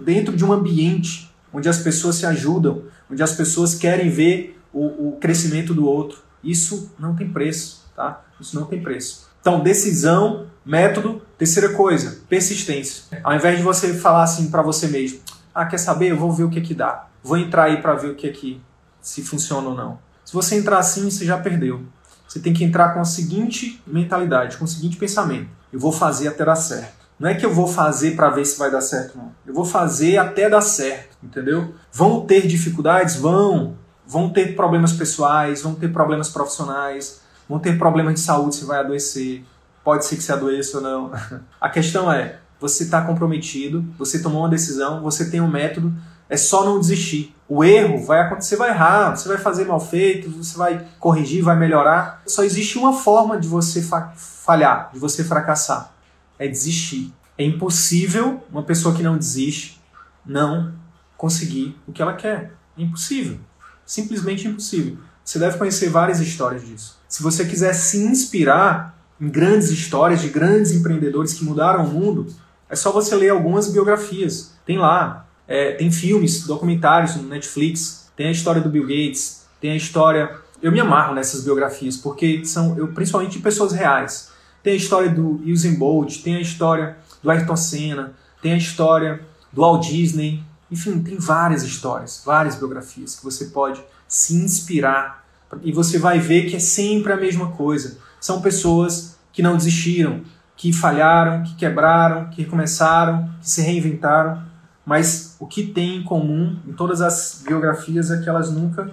dentro de um ambiente onde as pessoas se ajudam, onde as pessoas querem ver o, o crescimento do outro. Isso não tem preço, tá? Isso não tem preço. Então, decisão, método. Terceira coisa, persistência. Ao invés de você falar assim para você mesmo, ah, quer saber? Eu vou ver o que que dá. Vou entrar aí para ver o que que se funciona ou não. Se você entrar assim, você já perdeu. Você tem que entrar com a seguinte mentalidade, com o seguinte pensamento: eu vou fazer até dar certo. Não é que eu vou fazer para ver se vai dar certo, não. Eu vou fazer até dar certo, entendeu? Vão ter dificuldades? Vão. Vão ter problemas pessoais, vão ter problemas profissionais, vão ter problemas de saúde, você vai adoecer, pode ser que você adoeça ou não. A questão é, você está comprometido, você tomou uma decisão, você tem um método, é só não desistir. O erro vai acontecer, vai errar, você vai fazer mal feito, você vai corrigir, vai melhorar. Só existe uma forma de você falhar, de você fracassar, é desistir. É impossível uma pessoa que não desiste não conseguir o que ela quer. É impossível. Simplesmente impossível. Você deve conhecer várias histórias disso. Se você quiser se inspirar em grandes histórias de grandes empreendedores que mudaram o mundo, é só você ler algumas biografias. Tem lá, é, tem filmes, documentários no Netflix, tem a história do Bill Gates, tem a história. Eu me amarro nessas biografias porque são, eu, principalmente de pessoas reais. Tem a história do Usain Bolt, tem a história do Ayrton Senna, tem a história do Walt Disney. Enfim, tem várias histórias, várias biografias que você pode se inspirar. E você vai ver que é sempre a mesma coisa. São pessoas que não desistiram, que falharam, que quebraram, que recomeçaram, que se reinventaram. Mas o que tem em comum em todas as biografias é que elas nunca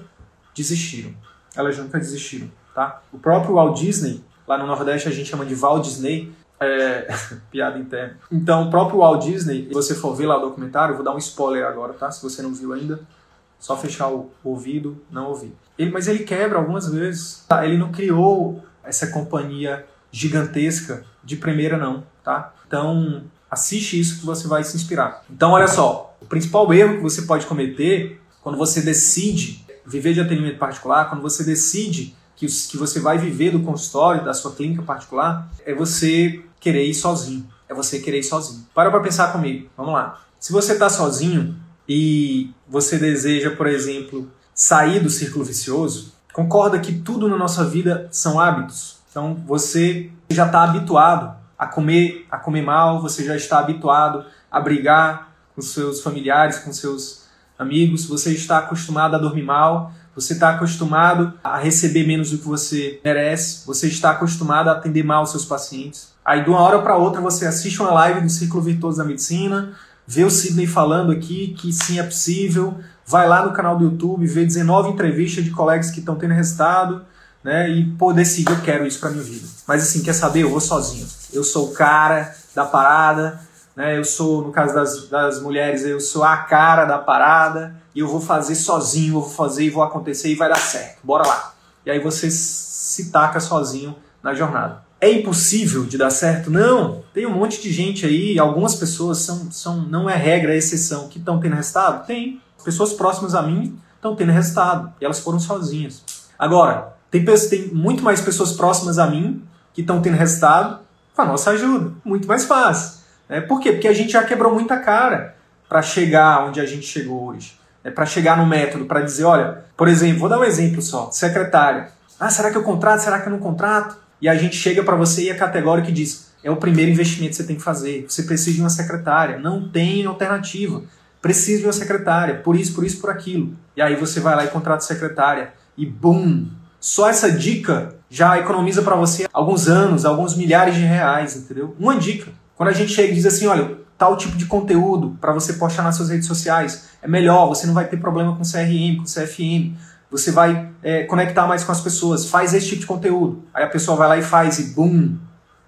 desistiram. Elas nunca desistiram, tá? O próprio Walt Disney, lá no Nordeste a gente chama de Walt Disney, É, piada interna. Então, o próprio Walt Disney, se você for ver lá o documentário, vou dar um spoiler agora, tá? Se você não viu ainda, só fechar o ouvido, não ouvir. Ele, mas ele quebra algumas vezes. Tá? Ele não criou essa companhia gigantesca de primeira, não, tá? Então, assiste isso que você vai se inspirar. Então, olha só, o principal erro que você pode cometer quando você decide viver de atendimento particular, quando você decide que, que você vai viver do consultório, da sua clínica particular, é você querer ir sozinho. É você querer ir sozinho. Para para pensar comigo. Vamos lá. Se você está sozinho e você deseja, por exemplo, sair do círculo vicioso, concorda que tudo na nossa vida são hábitos. Então você já está habituado a comer, a comer mal, você já está habituado a brigar com seus familiares, com seus amigos, você está acostumado a dormir mal, você está acostumado a receber menos do que você merece, você está acostumado a atender mal os seus pacientes. Aí, de uma hora para outra, você assiste uma live do Círculo Virtuoso da Medicina, vê o Sidney falando aqui que sim é possível, vai lá no canal do YouTube, vê 19 entrevistas de colegas que estão tendo resultado, né? E pô, decide, eu quero isso para minha vida. Mas assim, quer saber? Eu vou sozinho. Eu sou o cara da parada, né? Eu sou, no caso das, das mulheres, eu sou a cara da parada eu vou fazer sozinho, eu vou fazer e vou acontecer e vai dar certo. Bora lá. E aí você se taca sozinho na jornada. É impossível de dar certo? Não. Tem um monte de gente aí, algumas pessoas são, são não é regra, é exceção, que estão tendo resultado? Tem. Pessoas próximas a mim estão tendo resultado e elas foram sozinhas. Agora, tem, tem muito mais pessoas próximas a mim que estão tendo resultado com a nossa ajuda. Muito mais fácil. Né? Por quê? Porque a gente já quebrou muita cara para chegar onde a gente chegou hoje. É para chegar no método, para dizer, olha, por exemplo, vou dar um exemplo só, secretária. Ah, será que eu contrato? Será que eu não contrato? E a gente chega para você e é categórico e diz, é o primeiro investimento que você tem que fazer. Você precisa de uma secretária, não tem alternativa. Precisa de uma secretária, por isso, por isso, por aquilo. E aí você vai lá e contrata secretária e bum, só essa dica já economiza para você alguns anos, alguns milhares de reais, entendeu? Uma dica. Quando a gente chega e diz assim, olha, tal tipo de conteúdo para você postar nas suas redes sociais é melhor, você não vai ter problema com CRM, com CFM, você vai é, conectar mais com as pessoas, faz esse tipo de conteúdo. Aí a pessoa vai lá e faz e bum,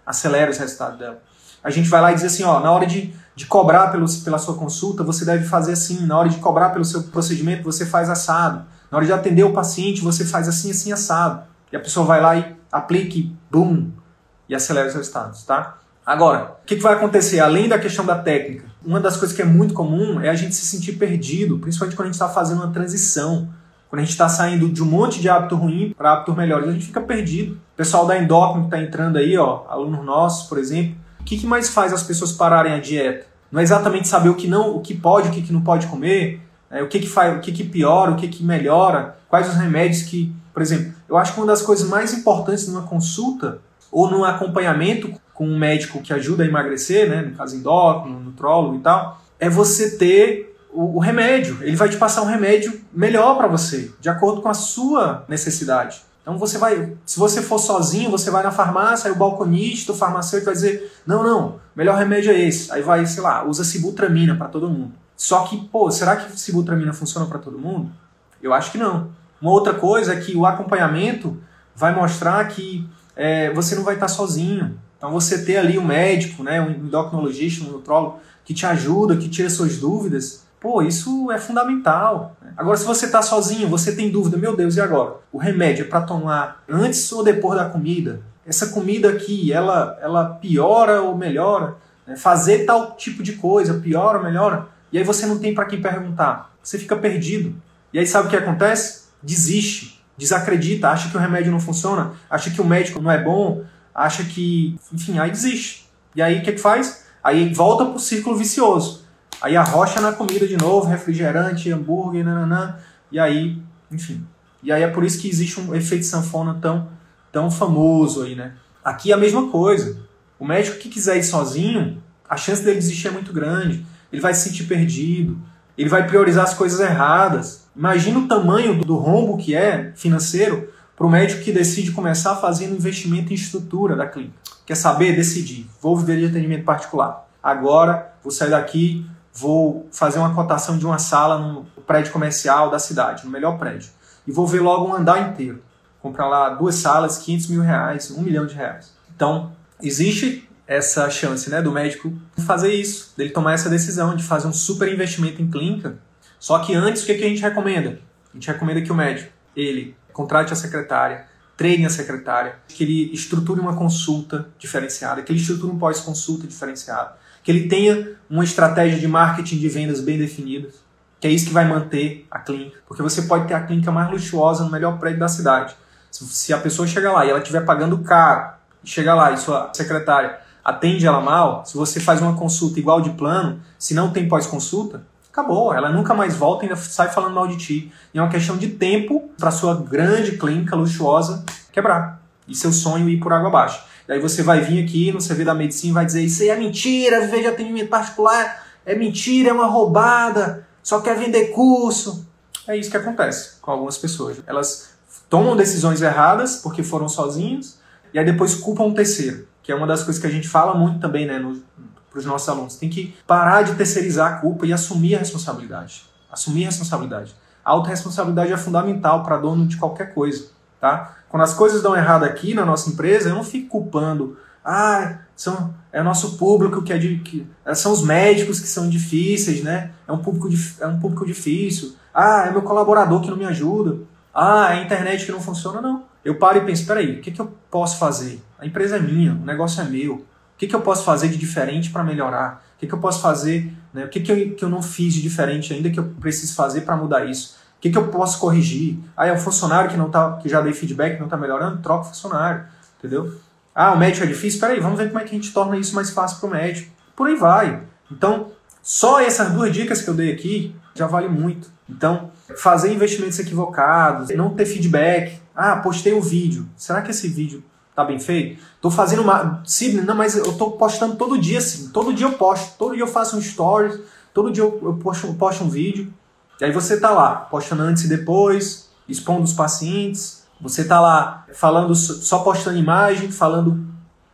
acelera os resultados dela. A gente vai lá e diz assim, ó, na hora de, de cobrar pelo, pela sua consulta, você deve fazer assim, na hora de cobrar pelo seu procedimento, você faz assado. Na hora de atender o paciente, você faz assim, assim, assado. E a pessoa vai lá e aplica e bum, e acelera os resultados, tá? Agora, o que, vai acontecer? Além da questão da técnica, uma das coisas que é muito comum é a gente se sentir perdido, principalmente quando a gente está fazendo uma transição. Quando a gente está saindo de um monte de hábito ruim para hábitos melhores, a gente fica perdido. O pessoal da endócrino que está entrando aí, ó, alunos nossos, por exemplo, o que, que mais faz as pessoas pararem a dieta? Não é exatamente saber o que não, o que pode, o que, que não pode comer, é, o que, que faz, o que, que piora, o que, que melhora, quais os remédios que, por exemplo, eu acho que uma das coisas mais importantes numa consulta ou num acompanhamento com um médico que ajuda a emagrecer, né, no caso endócrino, nutrólogo e tal, é você ter o, o remédio. Ele vai te passar um remédio melhor para você, de acordo com a sua necessidade. Então você vai, se você for sozinho, você vai na farmácia, aí o balconista, o farmacêutico vai dizer: "Não, não, melhor remédio é esse". Aí vai, sei lá, usa sibutramina para todo mundo. Só que, pô, será que sibutramina funciona para todo mundo? Eu acho que não. Uma outra coisa é que o acompanhamento vai mostrar que é, você não vai estar sozinho. Então você ter ali um médico, né, um endocrinologista, um nutrólogo, que te ajuda, que tira suas dúvidas, pô, isso é fundamental. Agora, se você está sozinho, você tem dúvida, meu Deus, e agora? O remédio é para tomar antes ou depois da comida? Essa comida aqui, ela, ela piora ou melhora? Né? Fazer tal tipo de coisa, piora ou melhora? E aí você não tem para quem perguntar. Você fica perdido. E aí sabe o que acontece? Desiste, desacredita, acha que o remédio não funciona, acha que o médico não é bom, acha que, enfim, aí desiste. E aí o que, que faz? Aí volta pro círculo vicioso. Aí arrocha na comida de novo, refrigerante, hambúrguer, nananã, e aí, enfim. E aí é por isso que existe um efeito sanfona tão, tão famoso aí, né? Aqui é a mesma coisa. O médico que quiser ir sozinho, a chance dele desistir é muito grande. Ele vai se sentir perdido, ele vai priorizar as coisas erradas. Imagina o tamanho do rombo que é financeiro para o médico que decide começar fazendo investimento em estrutura da clínica. Quer saber? Decidir. Vou viver de atendimento particular. Agora, vou sair daqui, vou fazer uma cotação de uma sala no prédio comercial da cidade, no melhor prédio. E vou ver logo um andar inteiro. Comprar lá duas salas, 500 mil reais, um milhão de reais. Então, existe essa chance né, do médico fazer isso, dele tomar essa decisão de fazer um super investimento em clínica. Só que antes, o que, que a gente recomenda? A gente recomenda que o médico, ele contrate a secretária, treine a secretária, que ele estruture uma consulta diferenciada, que ele estruture um pós-consulta diferenciado, que ele tenha uma estratégia de marketing de vendas bem definida, que é isso que vai manter a clínica, porque você pode ter a clínica mais luxuosa no melhor prédio da cidade. Se a pessoa chegar lá e ela estiver pagando caro, chega lá e sua secretária atende ela mal, se você faz uma consulta igual de plano, se não tem pós-consulta, acabou. Ela nunca mais volta e ainda sai falando mal de ti. E é uma questão de tempo para sua grande clínica luxuosa quebrar. E seu sonho ir por água abaixo. Daí você vai vir aqui no CV da medicina e vai dizer: Isso aí é mentira, de atendimento particular é mentira, é uma roubada, só quer vender curso. É isso que acontece com algumas pessoas. Elas tomam decisões erradas porque foram sozinhas e aí depois culpam um terceiro que é uma das coisas que a gente fala muito também né, para os nossos alunos. Tem que parar de terceirizar a culpa e assumir a responsabilidade. Assumir a responsabilidade. A autorresponsabilidade é fundamental para dono de qualquer coisa. Tá? Quando as coisas dão errado aqui na nossa empresa, eu não fico culpando. Ah, são, é nosso público que é de. Que, é, são os médicos que são difíceis, né? É um, público, é um público difícil. Ah, é meu colaborador que não me ajuda. Ah, é a internet que não funciona. Não. Eu paro e penso, peraí, o que, que eu posso fazer? A empresa é minha, o negócio é meu. Que, que eu posso fazer de diferente para melhorar? O que, que eu posso fazer? Né? O que, que, eu, que eu não fiz de diferente ainda que eu preciso fazer para mudar isso? O que, que eu posso corrigir? Ah, é um funcionário que não tá, que já dei feedback, não está melhorando? Troca o funcionário, entendeu? Ah, o médico é difícil? Peraí, vamos ver como é que a gente torna isso mais fácil para o médico. Por aí vai. Então, só essas duas dicas que eu dei aqui já vale muito. Então, fazer investimentos equivocados, não ter feedback. Ah, postei um vídeo. Será que esse vídeo tá bem feito? Tô fazendo uma. Sim, não, mas eu tô postando todo dia, assim. Todo dia eu posto. Todo dia eu faço um stories. Todo dia eu, eu, posto, posto um vídeo. E aí você tá lá, postando antes e depois, expondo os pacientes. Você tá lá falando, só postando imagem, falando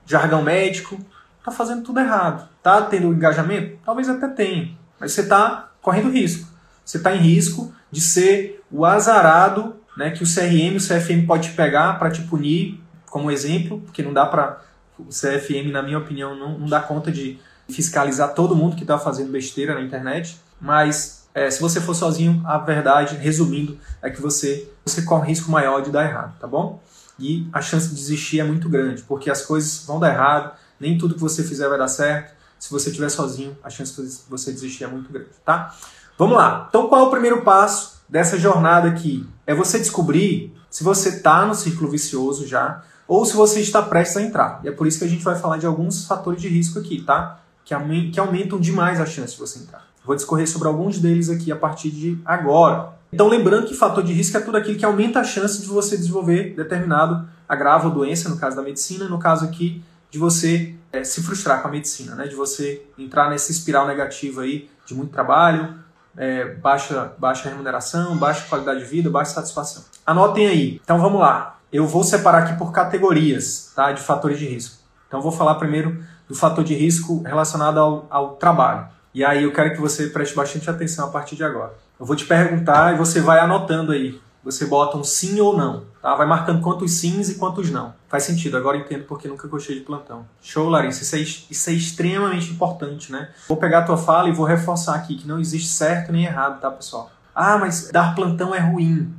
jargão médico. Tá fazendo tudo errado. Tá tendo engajamento? Talvez até tenha. Mas você tá correndo risco. Você tá em risco de ser o azarado né, que o CRM o CFM pode pegar para te punir como exemplo, porque não dá para o CFM, na minha opinião, não, não dá conta de fiscalizar todo mundo que está fazendo besteira na internet, mas é, se você for sozinho, a verdade, resumindo, é que você, você corre risco maior de dar errado, tá bom? E a chance de desistir é muito grande, porque as coisas vão dar errado, nem tudo que você fizer vai dar certo. Se você estiver sozinho, a chance de você desistir é muito grande, tá? Vamos lá. Então, qual é o primeiro passo dessa jornada aqui? É você descobrir se você está no círculo vicioso já, ou se você está prestes a entrar. E é por isso que a gente vai falar de alguns fatores de risco aqui, tá? Que, aumentam demais a chance de você entrar. Vou discorrer sobre alguns deles aqui a partir de agora. Então, lembrando que fator de risco é tudo aquilo que aumenta a chance de você desenvolver determinado agravo ou doença, no caso da medicina, no caso aqui de você é, se frustrar com a medicina, né? de você entrar nessa espiral negativa aí de muito trabalho, é, baixa, baixa remuneração, baixa qualidade de vida, baixa satisfação. Anotem aí. Então vamos lá eu vou separar aqui por categorias tá, de fatores de risco. Então, vou falar primeiro do fator de risco relacionado ao, ao trabalho. E aí eu quero que você preste bastante atenção a partir de agora. Eu vou te perguntar e você vai anotando aí. Você bota um sim ou não, tá? Vai marcando quantos sims e quantos não. Faz sentido, agora entendo porque nunca gostei de plantão. Show, Larissa, isso é, isso é extremamente importante, né? Vou pegar a tua fala e vou reforçar aqui que não existe certo nem errado, tá, pessoal? Ah, mas dar plantão é ruim.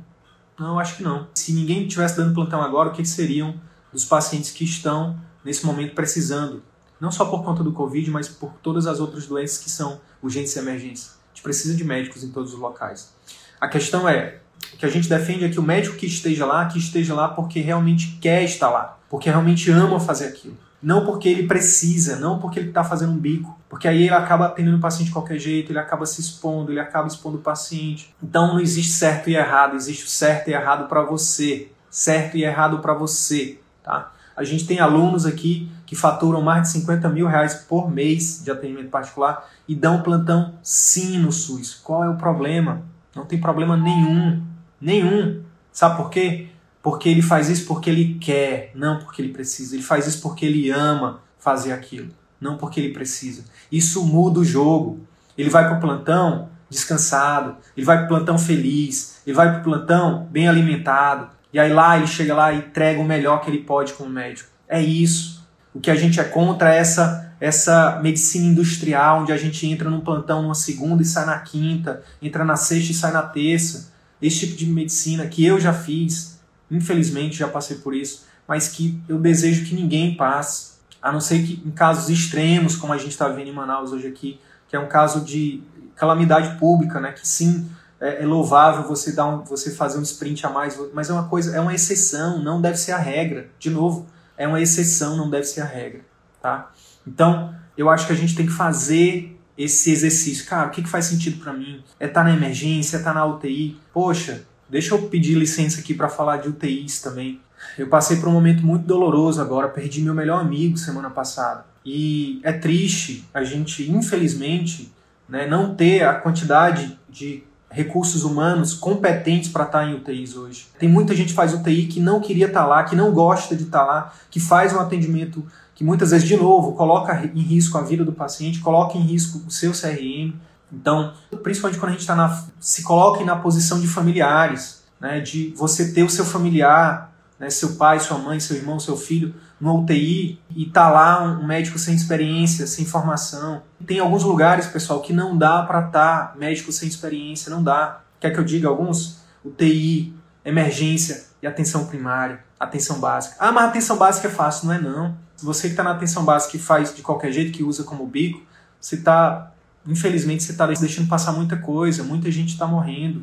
Não, acho que não. Se ninguém tivesse dando plantão agora, o que seriam dos pacientes que estão nesse momento precisando? Não só por conta do Covid, mas por todas as outras doenças que são urgências e emergências. A gente precisa de médicos em todos os locais. A questão é que a gente defende é que o médico que esteja lá, que esteja lá porque realmente quer estar lá, porque realmente ama fazer aquilo. Não porque ele precisa, não porque ele está fazendo um bico. Porque aí ele acaba atendendo o paciente de qualquer jeito, ele acaba se expondo, ele acaba expondo o paciente. Então não existe certo e errado, existe o certo e errado para você. Certo e errado para você. Tá? A gente tem alunos aqui que faturam mais de 50 mil reais por mês de atendimento particular e dão plantão sim no SUS. Qual é o problema? Não tem problema nenhum. Nenhum. Sabe por quê? Porque ele faz isso porque ele quer, não porque ele precisa. Ele faz isso porque ele ama fazer aquilo, não porque ele precisa. Isso muda o jogo. Ele vai para o plantão descansado, ele vai para o plantão feliz, ele vai para o plantão bem alimentado. E aí lá ele chega lá e entrega o melhor que ele pode como médico. É isso. O que a gente é contra é essa, essa medicina industrial, onde a gente entra num plantão numa segunda e sai na quinta, entra na sexta e sai na terça. Esse tipo de medicina que eu já fiz, infelizmente já passei por isso, mas que eu desejo que ninguém passe, a não ser que em casos extremos, como a gente está vendo em Manaus hoje aqui, que é um caso de calamidade pública, né? Que sim, é, é louvável você dar um, você fazer um sprint a mais, mas é uma coisa, é uma exceção, não deve ser a regra. De novo, é uma exceção, não deve ser a regra, tá? Então, eu acho que a gente tem que fazer esse exercício. Cara, o que, que faz sentido para mim? É estar tá na emergência, é estar tá na UTI? Poxa, deixa eu pedir licença aqui para falar de UTIs também. Eu passei por um momento muito doloroso agora, perdi meu melhor amigo semana passada. E é triste a gente, infelizmente, né, não ter a quantidade de recursos humanos competentes para estar tá em UTIs hoje. Tem muita gente que faz UTI que não queria estar tá lá, que não gosta de estar tá lá, que faz um atendimento que muitas vezes, de novo, coloca em risco a vida do paciente, coloca em risco o seu CRM. Então, principalmente quando a gente está na. se coloque na posição de familiares, né, de você ter o seu familiar, né, seu pai, sua mãe, seu irmão, seu filho, no UTI e tá lá um médico sem experiência, sem formação. Tem alguns lugares, pessoal, que não dá para estar tá médico sem experiência, não dá. Quer que eu diga alguns? UTI, emergência e atenção primária, atenção básica. Ah, mas atenção básica é fácil, não é não. Você que está na atenção básica e faz de qualquer jeito, que usa como bico, você está, infelizmente, você está deixando passar muita coisa, muita gente está morrendo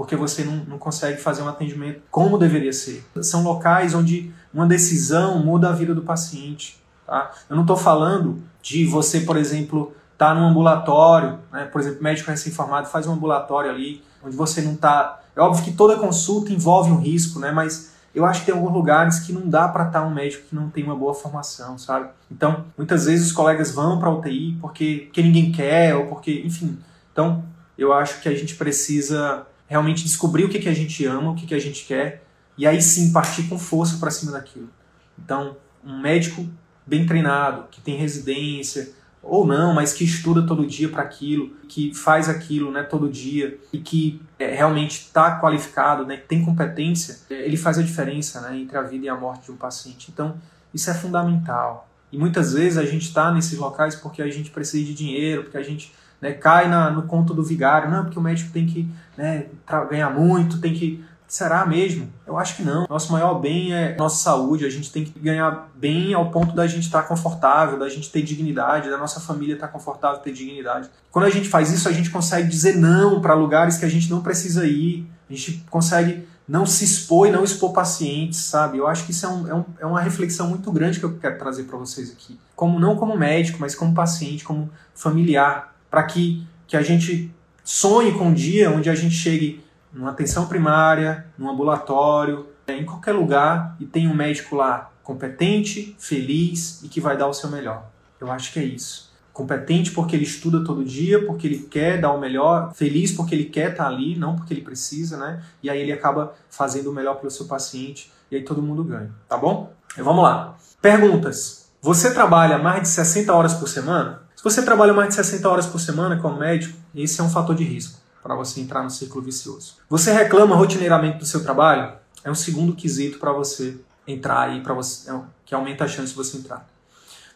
porque você não, não consegue fazer um atendimento como deveria ser. São locais onde uma decisão muda a vida do paciente. Tá? Eu não estou falando de você, por exemplo, estar tá num ambulatório, né? por exemplo, médico recém-formado faz um ambulatório ali, onde você não está. É óbvio que toda consulta envolve um risco, né? mas eu acho que tem alguns lugares que não dá para estar um médico que não tem uma boa formação, sabe? Então, muitas vezes os colegas vão para UTI porque, porque ninguém quer, ou porque, enfim. Então, eu acho que a gente precisa realmente descobrir o que, que a gente ama, o que, que a gente quer, e aí sim partir com força para cima daquilo. Então, um médico bem treinado, que tem residência, ou não, mas que estuda todo dia para aquilo, que faz aquilo né, todo dia e que é, realmente está qualificado, né, tem competência, é, ele faz a diferença né, entre a vida e a morte de um paciente. Então, isso é fundamental. E muitas vezes a gente está nesses locais porque a gente precisa de dinheiro, porque a gente né, cai na, no conto do vigário, não, porque o médico tem que né, ganhar muito, tem que. Será mesmo? Eu acho que não. Nosso maior bem é nossa saúde. A gente tem que ganhar bem ao ponto da gente estar tá confortável, da gente ter dignidade, da nossa família estar tá confortável, ter dignidade. Quando a gente faz isso, a gente consegue dizer não para lugares que a gente não precisa ir. A gente consegue não se expor e não expor pacientes, sabe? Eu acho que isso é, um, é, um, é uma reflexão muito grande que eu quero trazer para vocês aqui. Como não como médico, mas como paciente, como familiar para que, que a gente sonhe com um dia onde a gente chegue numa atenção primária, num ambulatório, né, em qualquer lugar e tenha um médico lá competente, feliz e que vai dar o seu melhor. Eu acho que é isso. Competente porque ele estuda todo dia, porque ele quer dar o melhor, feliz porque ele quer estar ali, não porque ele precisa, né? E aí ele acaba fazendo o melhor pelo seu paciente e aí todo mundo ganha, tá bom? E vamos lá. Perguntas. Você trabalha mais de 60 horas por semana? Se você trabalha mais de 60 horas por semana como médico, esse é um fator de risco para você entrar no círculo vicioso. Você reclama rotineiramente do seu trabalho? É um segundo quesito para você entrar aí, para você, é que aumenta a chance de você entrar.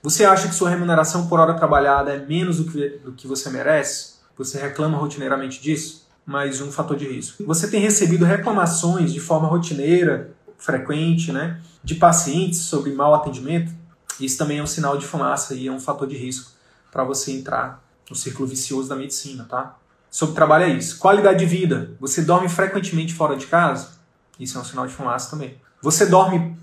Você acha que sua remuneração por hora trabalhada é menos do que, do que você merece? Você reclama rotineiramente disso? Mais um fator de risco. Você tem recebido reclamações de forma rotineira, frequente, né, de pacientes sobre mau atendimento? Isso também é um sinal de fumaça e é um fator de risco para você entrar no círculo vicioso da medicina, tá? Sobre trabalho é isso. Qualidade de vida. Você dorme frequentemente fora de casa? Isso é um sinal de fumaça também. Você dorme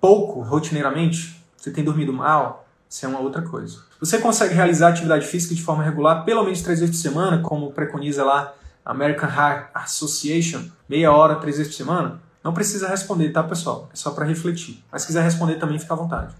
pouco, rotineiramente? Você tem dormido mal? Isso é uma outra coisa. Você consegue realizar atividade física de forma regular, pelo menos três vezes por semana, como preconiza lá a American Heart Association, meia hora, três vezes por semana? Não precisa responder, tá, pessoal? É só para refletir. Mas se quiser responder também, fica à vontade.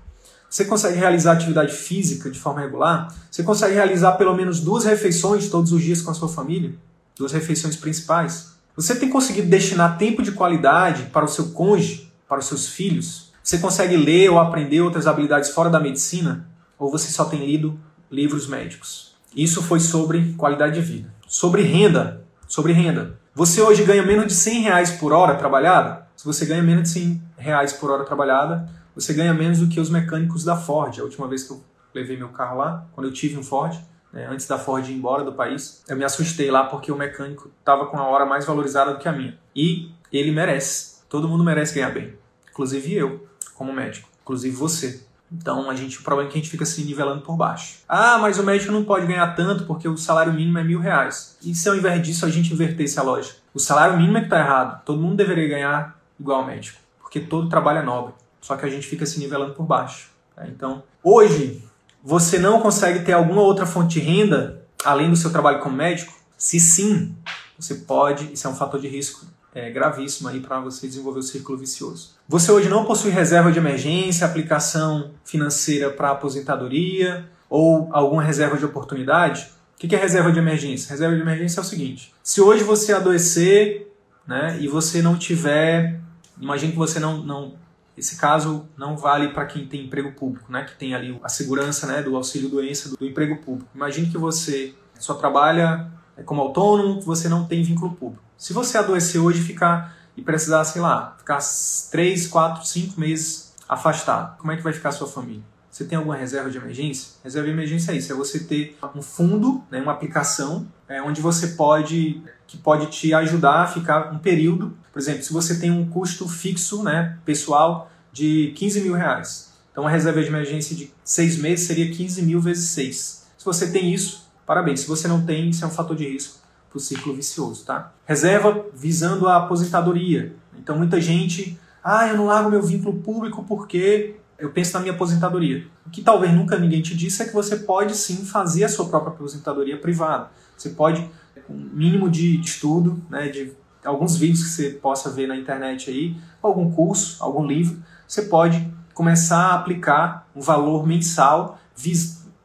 Você consegue realizar atividade física de forma regular? Você consegue realizar pelo menos duas refeições todos os dias com a sua família? Duas refeições principais? Você tem conseguido destinar tempo de qualidade para o seu cônjuge, para os seus filhos? Você consegue ler ou aprender outras habilidades fora da medicina? Ou você só tem lido livros médicos? Isso foi sobre qualidade de vida. Sobre renda. Sobre renda. Você hoje ganha menos de 100 reais por hora trabalhada? Se você ganha menos de 100 reais por hora trabalhada, você ganha menos do que os mecânicos da Ford. A última vez que eu levei meu carro lá, quando eu tive um Ford, né, antes da Ford ir embora do país, eu me assustei lá porque o mecânico estava com a hora mais valorizada do que a minha. E ele merece. Todo mundo merece ganhar bem. Inclusive eu, como médico. Inclusive você. Então a gente, o problema é que a gente fica se nivelando por baixo. Ah, mas o médico não pode ganhar tanto porque o salário mínimo é mil reais. E se ao invés disso a gente invertesse a lógica? O salário mínimo é que está errado. Todo mundo deveria ganhar igual ao médico. Porque todo trabalho é nobre. Só que a gente fica se nivelando por baixo. Tá? Então, hoje, você não consegue ter alguma outra fonte de renda além do seu trabalho como médico? Se sim, você pode, isso é um fator de risco é, gravíssimo aí para você desenvolver o círculo vicioso. Você hoje não possui reserva de emergência, aplicação financeira para aposentadoria ou alguma reserva de oportunidade? O que é reserva de emergência? Reserva de emergência é o seguinte: se hoje você adoecer né, e você não tiver, imagine que você não, não esse caso não vale para quem tem emprego público, né, que tem ali a segurança né, do auxílio doença do, emprego público. Imagine que você só trabalha como autônomo, você não tem vínculo público. Se você adoecer hoje ficar e precisar, sei lá, ficar 3, 4, 5 meses afastado, como é que vai ficar a sua família? Você tem alguma reserva de emergência? Reserva de emergência é isso, é você ter um fundo, né, uma aplicação, é, onde você pode, que pode te ajudar a ficar um período. Por exemplo, se você tem um custo fixo, né, pessoal, de 15 mil reais. Então a reserva de emergência de 6 meses seria 15 mil vezes 6. Se você tem isso, parabéns. Se você não tem, isso é um fator de risco para o ciclo vicioso, tá? Reserva visando a aposentadoria. Então muita gente, ah, eu não largo meu vínculo público porque eu penso na minha aposentadoria. O que talvez nunca ninguém te disse é que você pode sim fazer a sua própria aposentadoria privada. Você pode, com um mínimo de estudo, né, de alguns vídeos que você possa ver na internet aí, algum curso, algum livro, você pode começar a aplicar um valor mensal,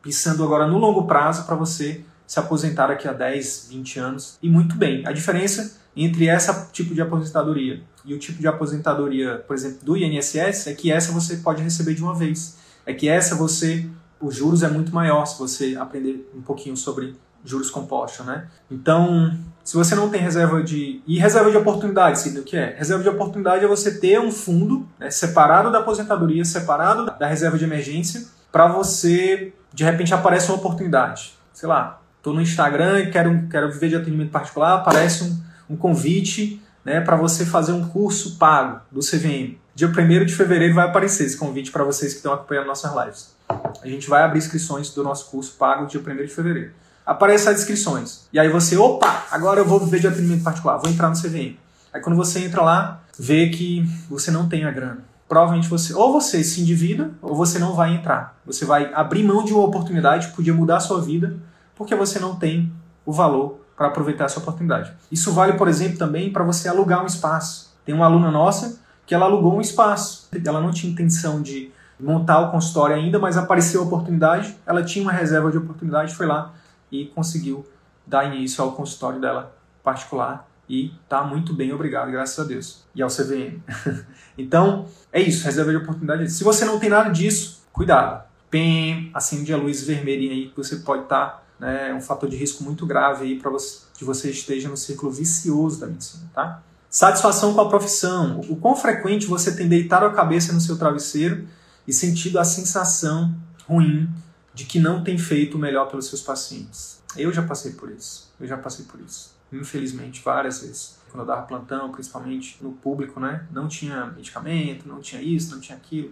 visando agora no longo prazo para você se aposentar daqui a 10, 20 anos. E muito bem. A diferença entre esse tipo de aposentadoria e o tipo de aposentadoria, por exemplo, do INSS, é que essa você pode receber de uma vez. É que essa você, os juros é muito maior se você aprender um pouquinho sobre juros compostos, né? Então, se você não tem reserva de... E reserva de oportunidade, sabe o que é? Reserva de oportunidade é você ter um fundo né, separado da aposentadoria, separado da reserva de emergência, para você, de repente, aparece uma oportunidade. Sei lá, estou no Instagram e quero, quero viver de atendimento particular, aparece um, um convite né, para você fazer um curso pago do CVM. Dia 1 de fevereiro vai aparecer esse convite para vocês que estão acompanhando nossas lives. A gente vai abrir inscrições do nosso curso pago dia 1 de fevereiro. Aparece as inscrições. E aí você, opa, agora eu vou viver de atendimento particular, vou entrar no CVM. Aí quando você entra lá, vê que você não tem a grana. Provavelmente você, ou você se endivida, ou você não vai entrar. Você vai abrir mão de uma oportunidade que podia mudar a sua vida porque você não tem o valor para aproveitar essa oportunidade. Isso vale, por exemplo, também para você alugar um espaço. Tem uma aluna nossa que ela alugou um espaço. Ela não tinha intenção de montar o consultório ainda, mas apareceu a oportunidade, ela tinha uma reserva de oportunidade, foi lá e conseguiu dar início ao consultório dela particular e tá muito bem, obrigado, graças a Deus. E ao CVM. então, é isso, reserva de oportunidade. Se você não tem nada disso, cuidado. Pem, acende a luz vermelhinha aí que você pode estar tá né, é um fator de risco muito grave aí para você, que você esteja no círculo vicioso da medicina, tá? Satisfação com a profissão. O quão frequente você tem deitado a cabeça no seu travesseiro e sentido a sensação ruim de que não tem feito o melhor pelos seus pacientes. Eu já passei por isso. Eu já passei por isso. Infelizmente, várias vezes. Quando eu dava plantão, principalmente no público, né? Não tinha medicamento, não tinha isso, não tinha aquilo.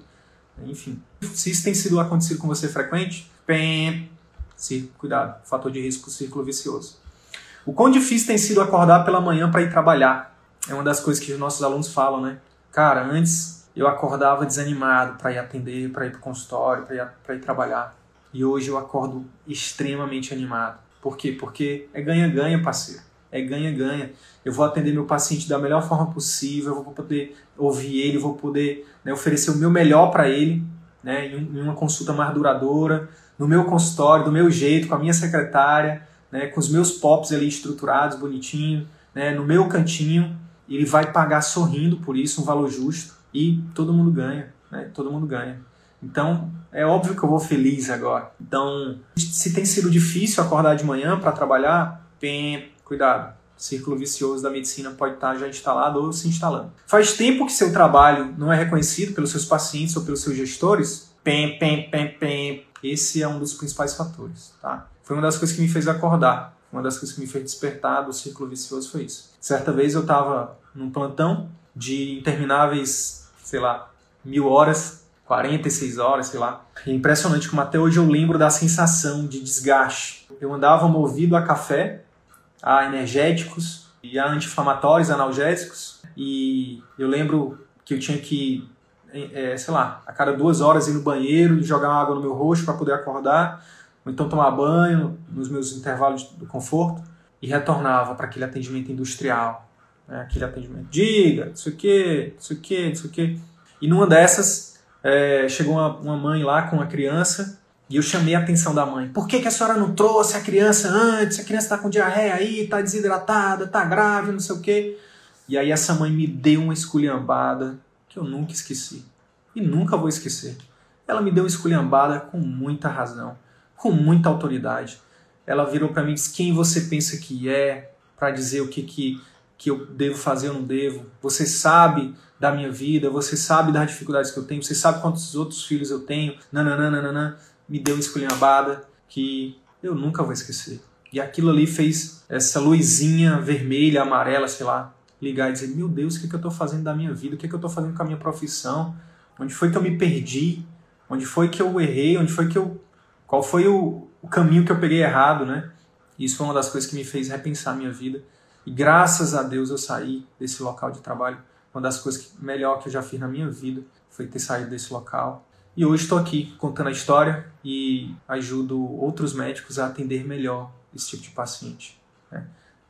Enfim. Se isso tem sido acontecido com você frequente, se, cuidado, fator de risco, círculo vicioso. O quão difícil tem sido acordar pela manhã para ir trabalhar? É uma das coisas que os nossos alunos falam, né? Cara, antes eu acordava desanimado para ir atender, para ir para o consultório, para ir, ir trabalhar. E hoje eu acordo extremamente animado. Por quê? Porque é ganha-ganha, parceiro. É ganha-ganha. Eu vou atender meu paciente da melhor forma possível, eu vou poder ouvir ele, vou poder né, oferecer o meu melhor para ele, né, em uma consulta mais duradoura no meu consultório, do meu jeito, com a minha secretária, né, com os meus pops ali estruturados, bonitinho, né, no meu cantinho, ele vai pagar sorrindo por isso, um valor justo, e todo mundo ganha, né, todo mundo ganha. Então, é óbvio que eu vou feliz agora. Então, se tem sido difícil acordar de manhã para trabalhar, tem cuidado. círculo vicioso da medicina pode estar já instalado ou se instalando. Faz tempo que seu trabalho não é reconhecido pelos seus pacientes ou pelos seus gestores? Pem, pem, pem, pem. Esse é um dos principais fatores, tá? Foi uma das coisas que me fez acordar, uma das coisas que me fez despertar do círculo vicioso foi isso. Certa vez eu estava num plantão de intermináveis, sei lá, mil horas, 46 horas, sei lá. É impressionante como até hoje eu lembro da sensação de desgaste. Eu andava movido a café, a energéticos e a anti-inflamatórios, analgésicos. E eu lembro que eu tinha que, é, sei lá, a cada duas horas ir no banheiro jogar água no meu rosto para poder acordar, ou então tomar banho nos meus intervalos do conforto e retornava para aquele atendimento industrial, né? aquele atendimento, diga, isso aqui, isso aqui, isso aqui. E numa dessas, é, chegou uma, uma mãe lá com uma criança e eu chamei a atenção da mãe. Por que, que a senhora não trouxe a criança antes? A criança está com diarreia aí, está desidratada, está grave, não sei o quê. E aí essa mãe me deu uma esculhambada que eu nunca esqueci. E nunca vou esquecer. Ela me deu uma esculhambada com muita razão, com muita autoridade. Ela virou para mim e disse: Quem você pensa que é para dizer o que, que, que eu devo fazer ou não devo? Você sabe da minha vida, você sabe das dificuldades que eu tenho, você sabe quantos outros filhos eu tenho, nananana me deu uma esculhambada que eu nunca vou esquecer. E aquilo ali fez essa luzinha vermelha, amarela, sei lá, ligar e dizer: Meu Deus, o que, é que eu estou fazendo da minha vida? O que, é que eu estou fazendo com a minha profissão? Onde foi que eu me perdi? Onde foi que eu errei? Onde foi que eu. Qual foi o, o caminho que eu peguei errado, né? Isso foi uma das coisas que me fez repensar a minha vida. E graças a Deus eu saí desse local de trabalho. Uma das coisas que, melhor que eu já fiz na minha vida foi ter saído desse local e hoje estou aqui contando a história e ajudo outros médicos a atender melhor esse tipo de paciente né,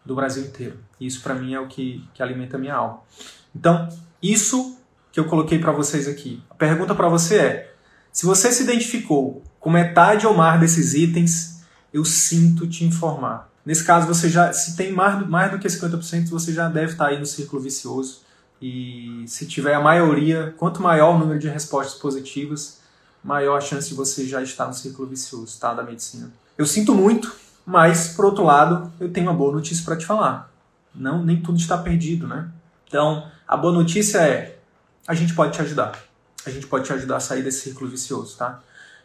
do Brasil inteiro. E isso para mim é o que, que alimenta a minha alma. Então, isso que eu coloquei para vocês aqui. A pergunta para você é: se você se identificou com metade ou mais desses itens, eu sinto te informar. Nesse caso, você já, se tem mais, mais do que 50%, você já deve estar aí no círculo vicioso. E se tiver a maioria, quanto maior o número de respostas positivas, maior a chance de você já estar no círculo vicioso tá, da medicina. Eu sinto muito, mas por outro lado, eu tenho uma boa notícia para te falar. Não, nem tudo está perdido, né? Então, a boa notícia é: a gente pode te ajudar. A gente pode te ajudar a sair desse círculo vicioso, tá?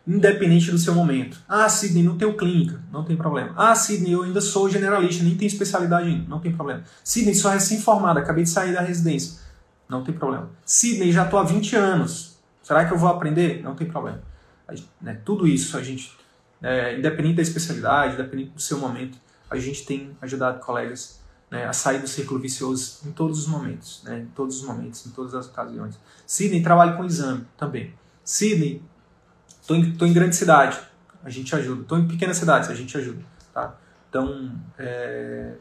Independente do seu momento. Ah, Sidney, não tenho clínica, não tem problema. Ah, Sidney, eu ainda sou generalista, nem tenho especialidade ainda, não tem problema. Sidney, sou recém-formada, acabei de sair da residência, não tem problema. Sidney, já estou há 20 anos, Será que eu vou aprender? Não tem problema. né, tudo isso, a gente, é, independente da especialidade, independente do seu momento, a gente tem ajudado colegas né, a sair do círculo vicioso em todos os momentos, né, em todos os momentos, em todas as ocasiões. Sidney, trabalho com exame também. Sidney, estou em, em grande cidade, a gente ajuda. Estou em pequenas cidades, a gente ajuda. Tá? Então, é,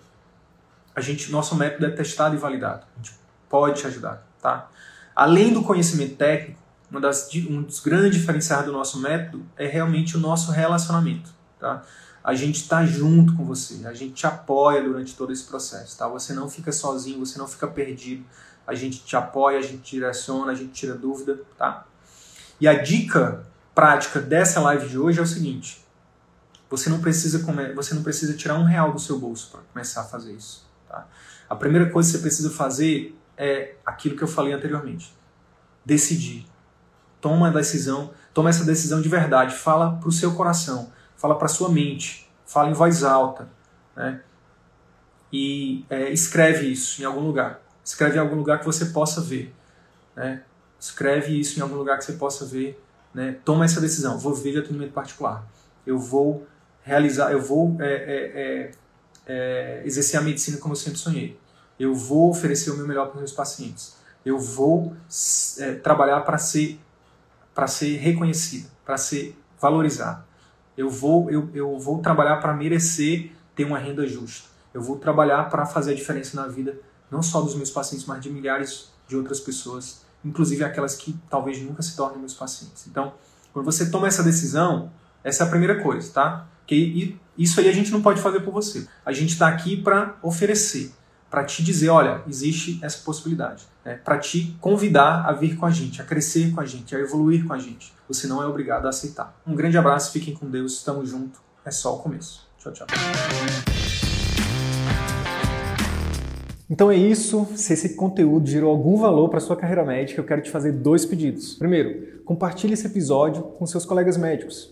a gente, nosso método é testado e validado. A gente pode te ajudar. Tá? Além do conhecimento técnico, uma das, um dos grandes diferenciais do nosso método é realmente o nosso relacionamento. Tá? A gente está junto com você, a gente te apoia durante todo esse processo. Tá? Você não fica sozinho, você não fica perdido. A gente te apoia, a gente te direciona, a gente tira dúvida. Tá? E a dica prática dessa live de hoje é o seguinte: você não precisa, você não precisa tirar um real do seu bolso para começar a fazer isso. Tá? A primeira coisa que você precisa fazer é aquilo que eu falei anteriormente: decidir toma a decisão, toma essa decisão de verdade, fala para o seu coração, fala para sua mente, fala em voz alta, né? E é, escreve isso em algum lugar. Escreve em algum lugar que você possa ver, né? Escreve isso em algum lugar que você possa ver, né? Toma essa decisão. Vou viver de atendimento particular. Eu vou realizar, eu vou é, é, é, é exercer a medicina como eu sempre sonhei. Eu vou oferecer o meu melhor para os meus pacientes. Eu vou é, trabalhar para ser para ser reconhecida, para ser valorizada. Eu vou, eu, eu vou trabalhar para merecer ter uma renda justa. Eu vou trabalhar para fazer a diferença na vida, não só dos meus pacientes, mas de milhares de outras pessoas, inclusive aquelas que talvez nunca se tornem meus pacientes. Então, quando você toma essa decisão, essa é a primeira coisa, tá? Que isso aí a gente não pode fazer por você. A gente está aqui para oferecer para te dizer, olha, existe essa possibilidade, né? para te convidar a vir com a gente, a crescer com a gente, a evoluir com a gente. Você não é obrigado a aceitar. Um grande abraço, fiquem com Deus, estamos juntos, é só o começo. Tchau, tchau. Então é isso. Se esse conteúdo gerou algum valor para sua carreira médica, eu quero te fazer dois pedidos. Primeiro, compartilhe esse episódio com seus colegas médicos,